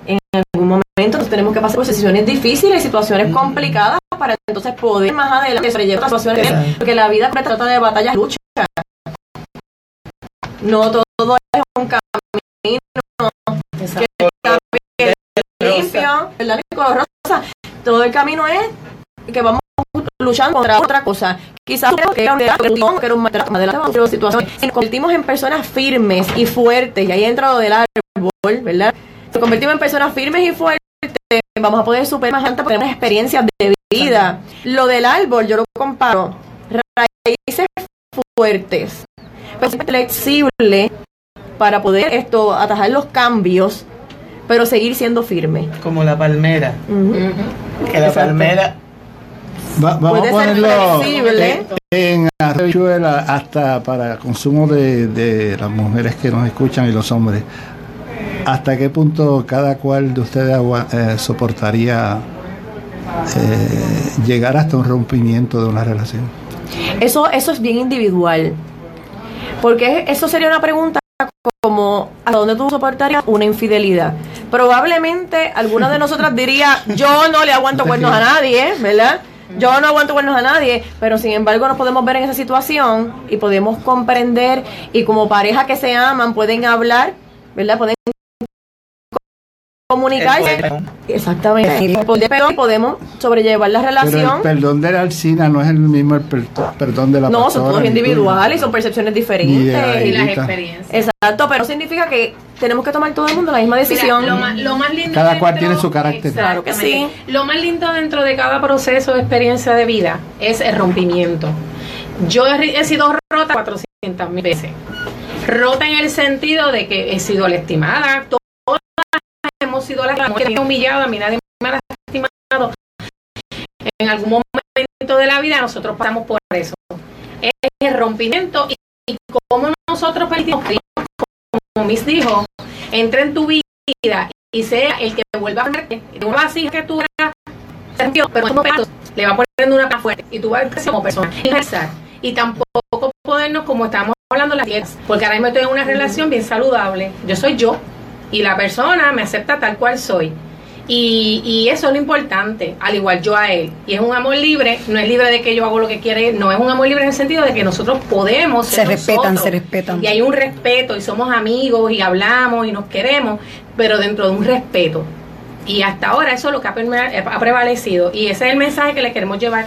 en algún momento nosotros tenemos que pasar por decisiones difíciles situaciones complicadas para entonces poder más adelante sobrellevar situaciones porque la vida trata de batallas luchas no todo es un camino Exacto. que Rosa. limpio color rosa todo el camino es que vamos luchando contra otra cosa. Quizás que era un león, que era un más a ver situaciones si nos convertimos en personas firmes y fuertes y ahí entra lo del árbol ¿verdad? nos convertimos en personas firmes y fuertes vamos a poder superar más porque tenemos experiencias de vida. Lo del árbol yo lo comparo. Raíces fuertes. Pero siempre flexible para poder esto atajar los cambios pero seguir siendo firme. Como la palmera. Que la Exacto. palmera Va- vamos Puede a ser ponerlo flexible. en habichuela hasta para consumo de, de las mujeres que nos escuchan y los hombres. ¿Hasta qué punto cada cual de ustedes eh, soportaría eh, llegar hasta un rompimiento de una relación? Eso, eso es bien individual. Porque eso sería una pregunta como ¿a dónde tú soportarías una infidelidad? Probablemente alguna de nosotras diría, yo no le aguanto cuernos a nadie, ¿verdad? Yo no aguanto cuernos a nadie, pero sin embargo nos podemos ver en esa situación y podemos comprender y como pareja que se aman pueden hablar, ¿verdad? Pueden comunicarse. Exactamente. Perdón, podemos sobrellevar la Pero el relación. perdón de la alcina no es el mismo el per- perdón de la No, son todos individuales y son percepciones diferentes. Y las experiencias. Exacto, pero no significa que tenemos que tomar todo el mundo la misma Mira, decisión. lo, más, lo más lindo Cada cual tiene su carácter. Claro que Exactamente. Lo más lindo dentro de cada proceso de experiencia de vida es el rompimiento. Yo he, sido rota 400 mil veces. Rota en el sentido de que he sido lastimada. Hemos sido lastimadas. Nadie me humillado, a mí nadie me ha lastimado. En algún momento de la vida nosotros pasamos por eso. Es el rompimiento y, y cómo nosotros permitimos que como mis dijo, entre en tu vida y sea el que vuelva a ponerte de una vasija que tú eras pero en pedazos, le va poniendo una fuerte y tú vas a como persona y tampoco podernos como estamos hablando las tierras porque ahora mismo estoy en una relación bien saludable yo soy yo y la persona me acepta tal cual soy y, y eso es lo importante, al igual yo a él. Y es un amor libre, no es libre de que yo hago lo que quiere, no es un amor libre en el sentido de que nosotros podemos Se respetan, nosotros. se respetan. Y hay un respeto y somos amigos y hablamos y nos queremos, pero dentro de un respeto. Y hasta ahora eso es lo que ha prevalecido. Y ese es el mensaje que le queremos llevar.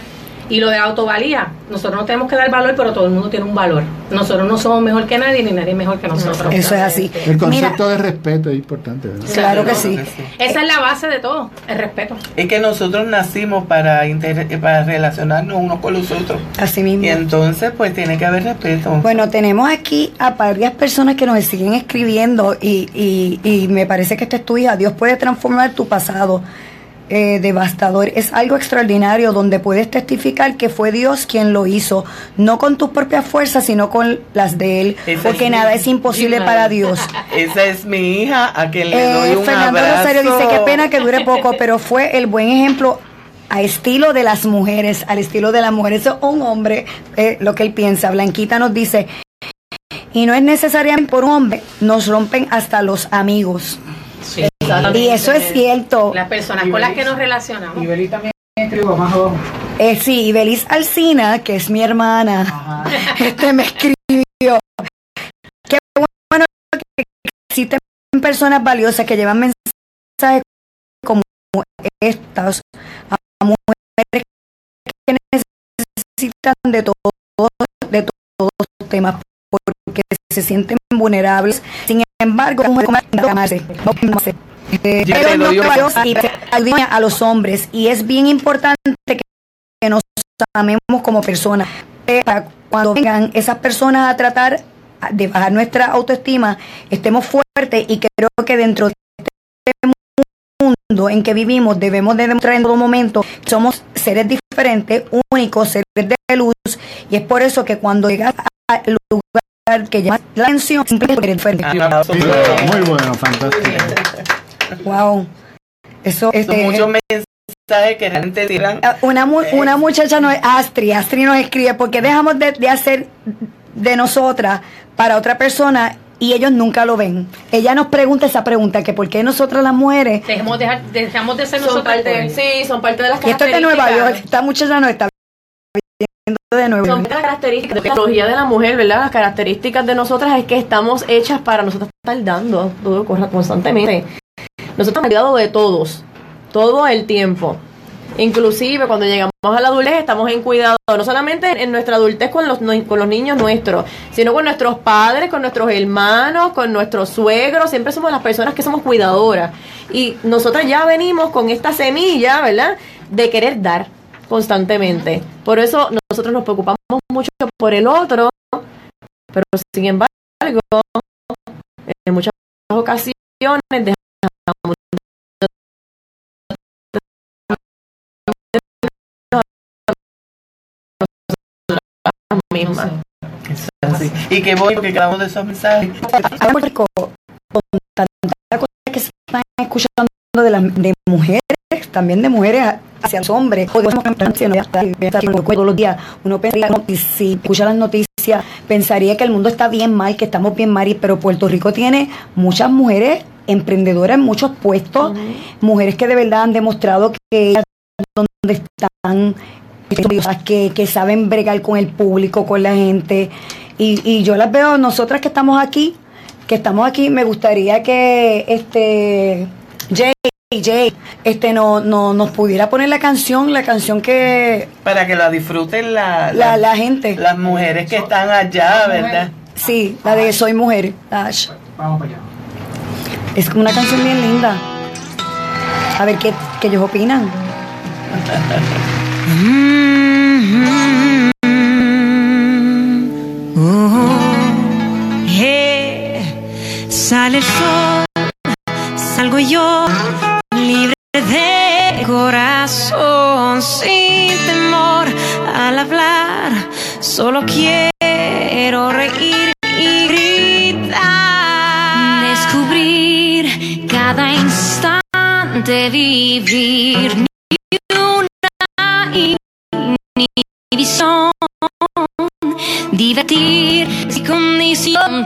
Y lo de autovalía, nosotros no tenemos que dar valor, pero todo el mundo tiene un valor. Nosotros no somos mejor que nadie, ni nadie es mejor que nosotros. Eso es así. El Mira, concepto de respeto es importante, ¿verdad? claro que sí. Esa es la base de todo, el respeto. Es que nosotros nacimos para, inter- para relacionarnos unos con los otros. Así mismo. Y entonces, pues tiene que haber respeto. Bueno, tenemos aquí a varias personas que nos siguen escribiendo y, y, y me parece que esta es tu hija. Dios puede transformar tu pasado eh, devastador. Es algo extraordinario donde puedes testificar que fue Dios quien lo hizo, no con tus propias fuerzas, sino con las de Él, Esa porque es nada mi- es imposible para. Dios. (laughs) Esa es mi hija, a quien le doy Eh, un Fernando abrazo. Rosario dice, qué pena que dure (laughs) poco, pero fue el buen ejemplo a estilo de las mujeres, al estilo de las mujeres. Eso es un hombre, eh, lo que él piensa. Blanquita nos dice, y no es necesariamente por un hombre, nos rompen hasta los amigos. Sí. Y eso es cierto. Las personas con las que nos relacionamos. Y Beli también escribió más abajo. Eh, sí, y Belis Alcina, que es mi hermana, Ajá. (laughs) este me escribió. Qué bueno que existen personas valiosas que llevan mensajes como estos a mujeres que necesitan de todo, de todos los temas porque se sienten vulnerables. Sin embargo, como pero no y a los hombres y es bien importante que nos amemos como personas. Para cuando vengan esas personas a tratar de bajar nuestra autoestima, estemos fuertes y creo que dentro de este mundo en que vivimos debemos de demostrar en todo momento que somos seres diferentes, únicos, seres de luz y es por eso que cuando llegas al lugar que llama la atención, simplemente eres diferente. Muy bueno, fantástico. Wow. Eso Son este, muchos mensajes que realmente dirán. Ah, Una, mu- una muchacha no es Astri, Astri nos escribe porque dejamos de, de hacer de nosotras para otra persona y ellos nunca lo ven. Ella nos pregunta esa pregunta, que por qué nosotras las mujeres, Dejemos, dejar- dejamos de ser Son por él. sí, son parte de las y esto es de Nueva York, esta muchacha nos está viendo de Nueva Son las características de la psicología de la mujer, ¿verdad? Las características de nosotras es que estamos hechas para nosotros estar dando todo corra- constantemente. Nosotros hemos cuidado de todos, todo el tiempo. Inclusive cuando llegamos a la adultez estamos en cuidado, no solamente en nuestra adultez con los, con los niños nuestros, sino con nuestros padres, con nuestros hermanos, con nuestros suegros, siempre somos las personas que somos cuidadoras. Y nosotras ya venimos con esta semilla, ¿verdad? De querer dar constantemente. Por eso nosotros nos preocupamos mucho por el otro, pero sin embargo, en muchas ocasiones Así. Y qué bueno que cada uno de esos mensajes. Puerto Rico, con tantas cosas que se están escuchando de, las de mujeres, también de mujeres hacia los hombres, o todos los días, uno pensaría, si escucha las noticias, pensaría que el mundo está bien mal, que estamos bien mal, y- pero Puerto Rico tiene muchas mujeres emprendedoras en muchos puestos, mujeres que de verdad han demostrado que ellas donde están que, que saben bregar con el público, con la gente. Y, y yo las veo, nosotras que estamos aquí, que estamos aquí, me gustaría que este Jay, Jay este no, no, nos pudiera poner la canción, la canción que Para que la disfruten la, la, la gente. las mujeres que están allá, ¿verdad? Sí, la de Soy Mujer. Ash. Vamos para allá. Es como una canción bien linda. A ver qué, qué ellos opinan. (laughs) sale el sol, salgo yo, libre de corazón, sin temor al hablar, solo quiero reír y gritar. Descubrir cada instante, vivir ni una inhibición divertir sin condición.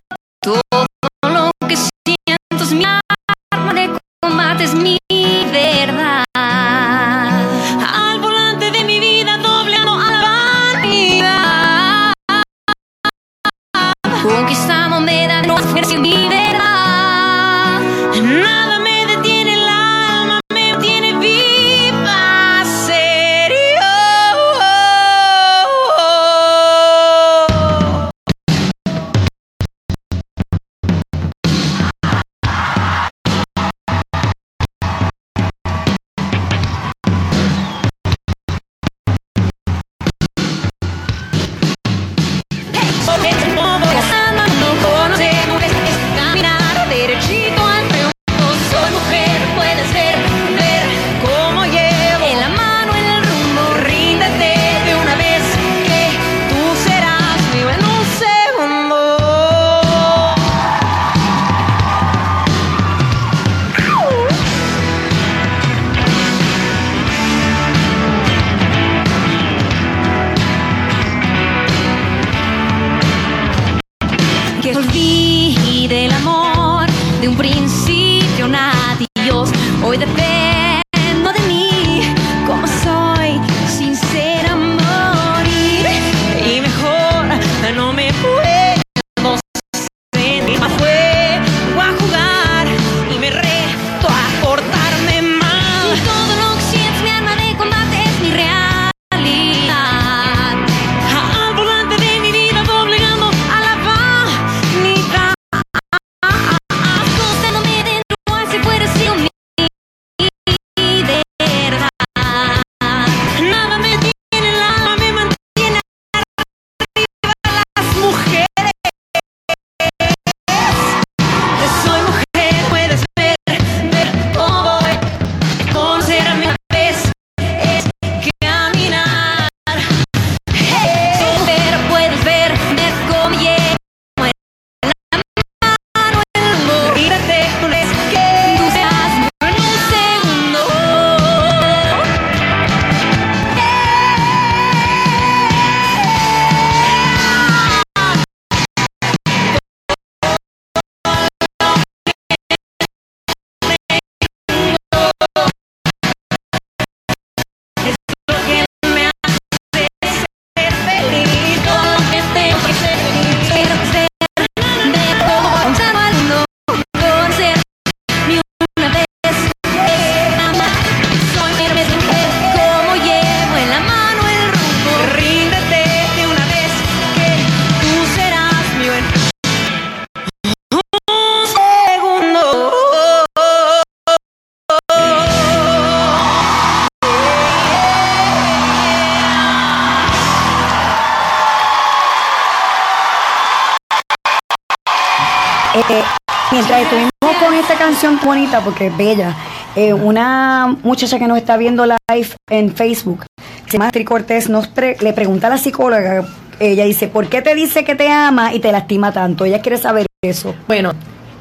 Bonita, porque es bella, eh, una muchacha que nos está viendo live en Facebook, se llama Astrid Cortés, nos pre- le pregunta a la psicóloga, ella dice, ¿por qué te dice que te ama y te lastima tanto? Ella quiere saber eso. Bueno,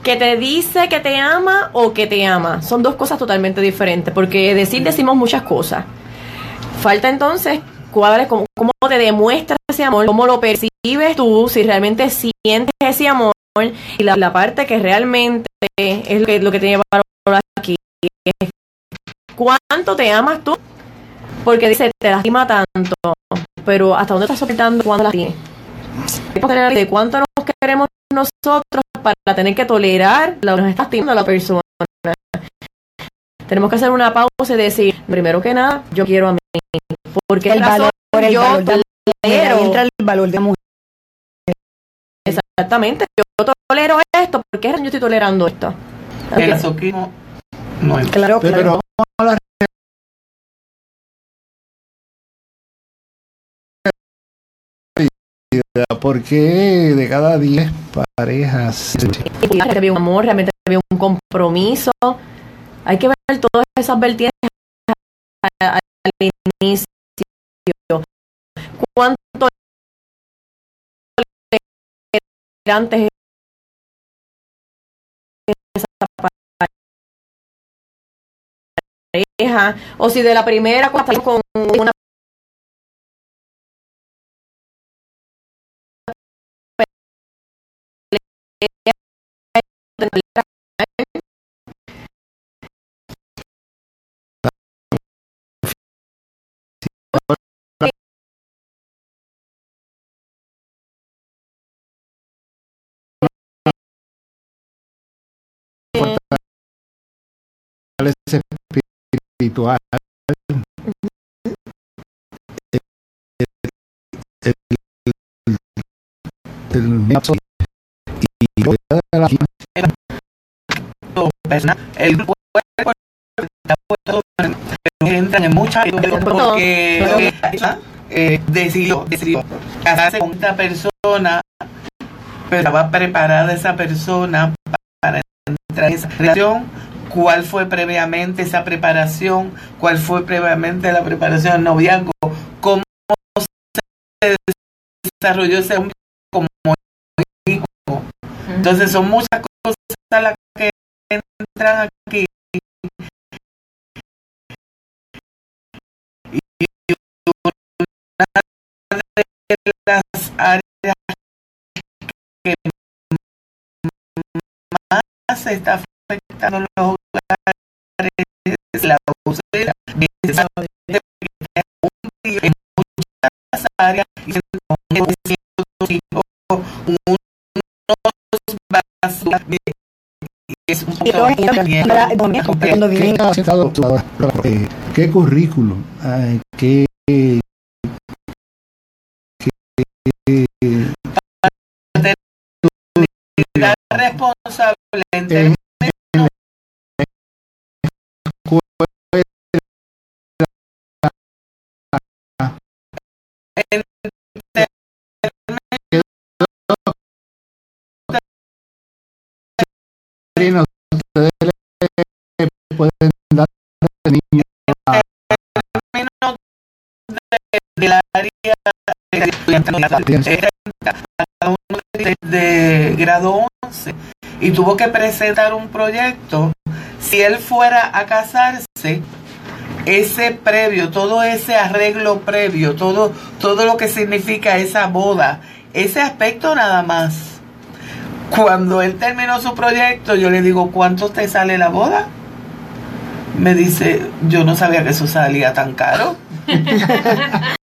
que te dice que te ama o que te ama son dos cosas totalmente diferentes, porque decir decimos muchas cosas. Falta entonces cuál es, cómo, cómo te demuestra ese amor, cómo lo percibes tú, si realmente sientes ese amor y la, la parte que realmente es lo que, lo que te lleva aquí. es ¿Cuánto te amas tú? porque dice, te lastima tanto, pero ¿hasta dónde estás soportando cuando la tienes? ¿De cuánto nos queremos nosotros para tener que tolerar lo que nos está lastimando la persona? Tenemos que hacer una pausa y decir, primero que nada, yo quiero a mí. Porque El valor, el yo valor de la mujer, tolero- ahí entra el valor de la mujer. Exactamente, yo tolero esto, ¿por qué yo estoy tolerando esto? El masoquismo no es. Claro, Pero, claro. vamos a la realidad. ¿Por qué de cada 10 parejas realmente había un amor, realmente había un compromiso. Hay que ver todas esas vertientes al inicio. Tolerantes es esa pareja? O si de la primera con una cuerpo está puesto, pero entran en muchas porque eh, decidió, decidió casarse con esta persona, pero estaba preparada esa persona para entrar en esa relación. ¿Cuál fue previamente esa preparación? ¿Cuál fue previamente la preparación del noviazgo? ¿Cómo se desarrolló ese hombre como hijo? Entonces son muchas cosas las que entran aquí. Y una de las áreas que más se está afectando los es la ausencia de esa en muchas áreas y se unos es un ¿Qué, eh, ¿Qué ¿Qué, qué- responsable estudiantes cada uno de, de grado 11 y tuvo que presentar un proyecto. Si él fuera a casarse ese previo todo ese arreglo previo todo todo lo que significa esa boda ese aspecto nada más. Cuando él terminó su proyecto yo le digo ¿cuánto te sale la boda? me dice yo no sabía que eso salía tan caro (laughs)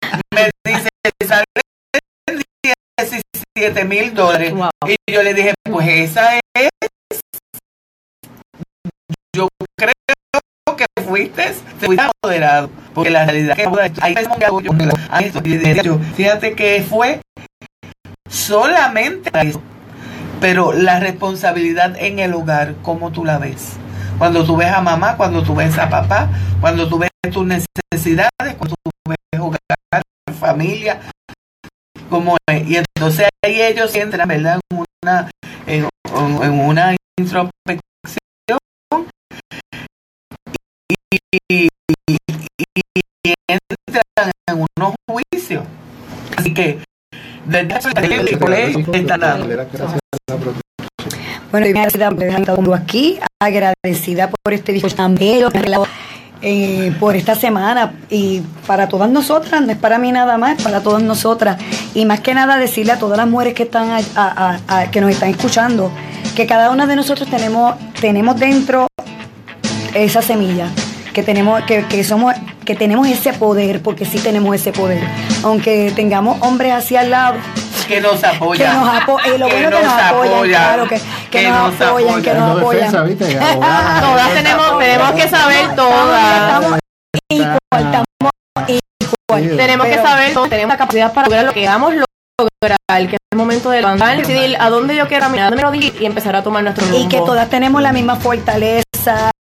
17 mil dólares. Wow. Y yo le dije, pues esa es. Yo creo que fuiste, te fuiste apoderado. Porque la realidad es que que hago yo, a esto, y de hecho, fíjate que fue solamente eso. Pero la responsabilidad en el hogar, ¿cómo tú la ves? Cuando tú ves a mamá, cuando tú ves a papá, cuando tú ves tus necesidades, cuando tú ves hogar, familia, como es. Y entonces ahí ellos entran, ¿verdad? En una, en, en una introspección y, y- y entran en unos juicios. Así que, desde el colegio están dando. Bueno, y me haber estado aquí, agradecida por este discurso también, lo que han regalado, eh, por esta semana y para todas nosotras, no es para mí nada más, es para todas nosotras. Y más que nada decirle a todas las mujeres que están a- que nos están escuchando, que cada una de nosotros tenemos, tenemos dentro esa semilla, que tenemos, que, que somos, que tenemos ese poder, porque sí tenemos ese poder. Aunque tengamos hombres hacia al lado, que nos apoyan. Que nos apo- y lo bueno que nos apoyan, claro, que- que nos apoyan, que nos apoyan. defensa, ¿viste? Abogada. (laughs) Todas tenemos, tenemos que saber todas. Estamos igual, estamos igual. Tenemos que saber, todos tenemos la capacidad para lograr lo que queramos lograr, que es el momento de levantar, decidir a dónde yo quiero caminar, dónde me lo dirigir y empezar a tomar nuestro rumbo. Y que todas tenemos la misma fortaleza,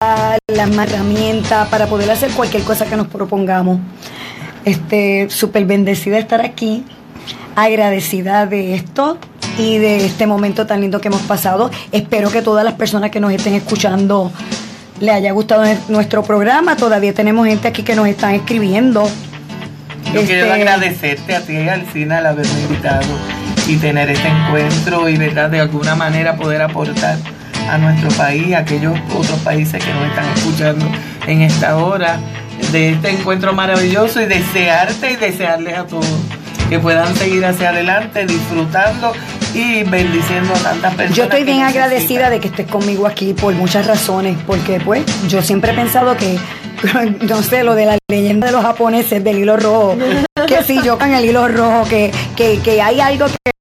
la misma herramienta para poder hacer cualquier cosa que nos propongamos. Este, súper bendecida de estar aquí, agradecida de esto y de este momento tan lindo que hemos pasado. Espero que todas las personas que nos estén escuchando le haya gustado nuestro programa. Todavía tenemos gente aquí que nos están escribiendo. Yo Este, quiero agradecerte a ti y al cine al haberme invitado y tener este encuentro y verdad de alguna manera poder aportar a nuestro país, a aquellos otros países que nos están escuchando en esta hora de este encuentro maravilloso y desearte y desearles a todos que puedan seguir hacia adelante disfrutando y bendiciendo a tantas personas. Yo estoy bien necesitan. agradecida de que estés conmigo aquí por muchas razones, porque pues yo siempre he pensado que, (laughs) no sé, lo de la leyenda de los japoneses del hilo rojo, que si yo con el hilo rojo, que, que, que hay algo que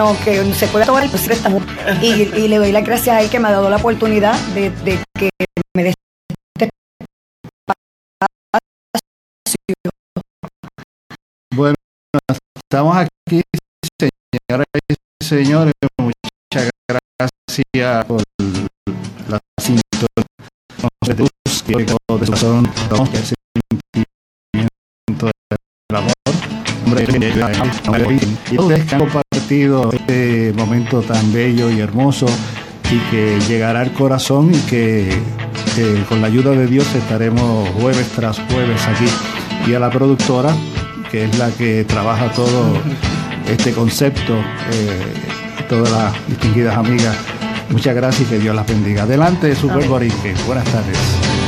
no, que se puede tomar, estamos. Y, y le doy las gracias a él que me ha dado la oportunidad de, de que me dé este Bueno, estamos aquí, señoras y señores. Muchas gracias por la sintonía. de luz que es el sentimiento del amor. Hombre, y ustedes que han compartido este momento tan bello y hermoso y que llegará al corazón y que con la ayuda de Dios estaremos jueves tras jueves aquí. Y a la productora, que es la que trabaja todo este concepto, eh, todas las distinguidas amigas, muchas gracias y que Dios las bendiga. Adelante, Super Amén. Borique. Buenas tardes.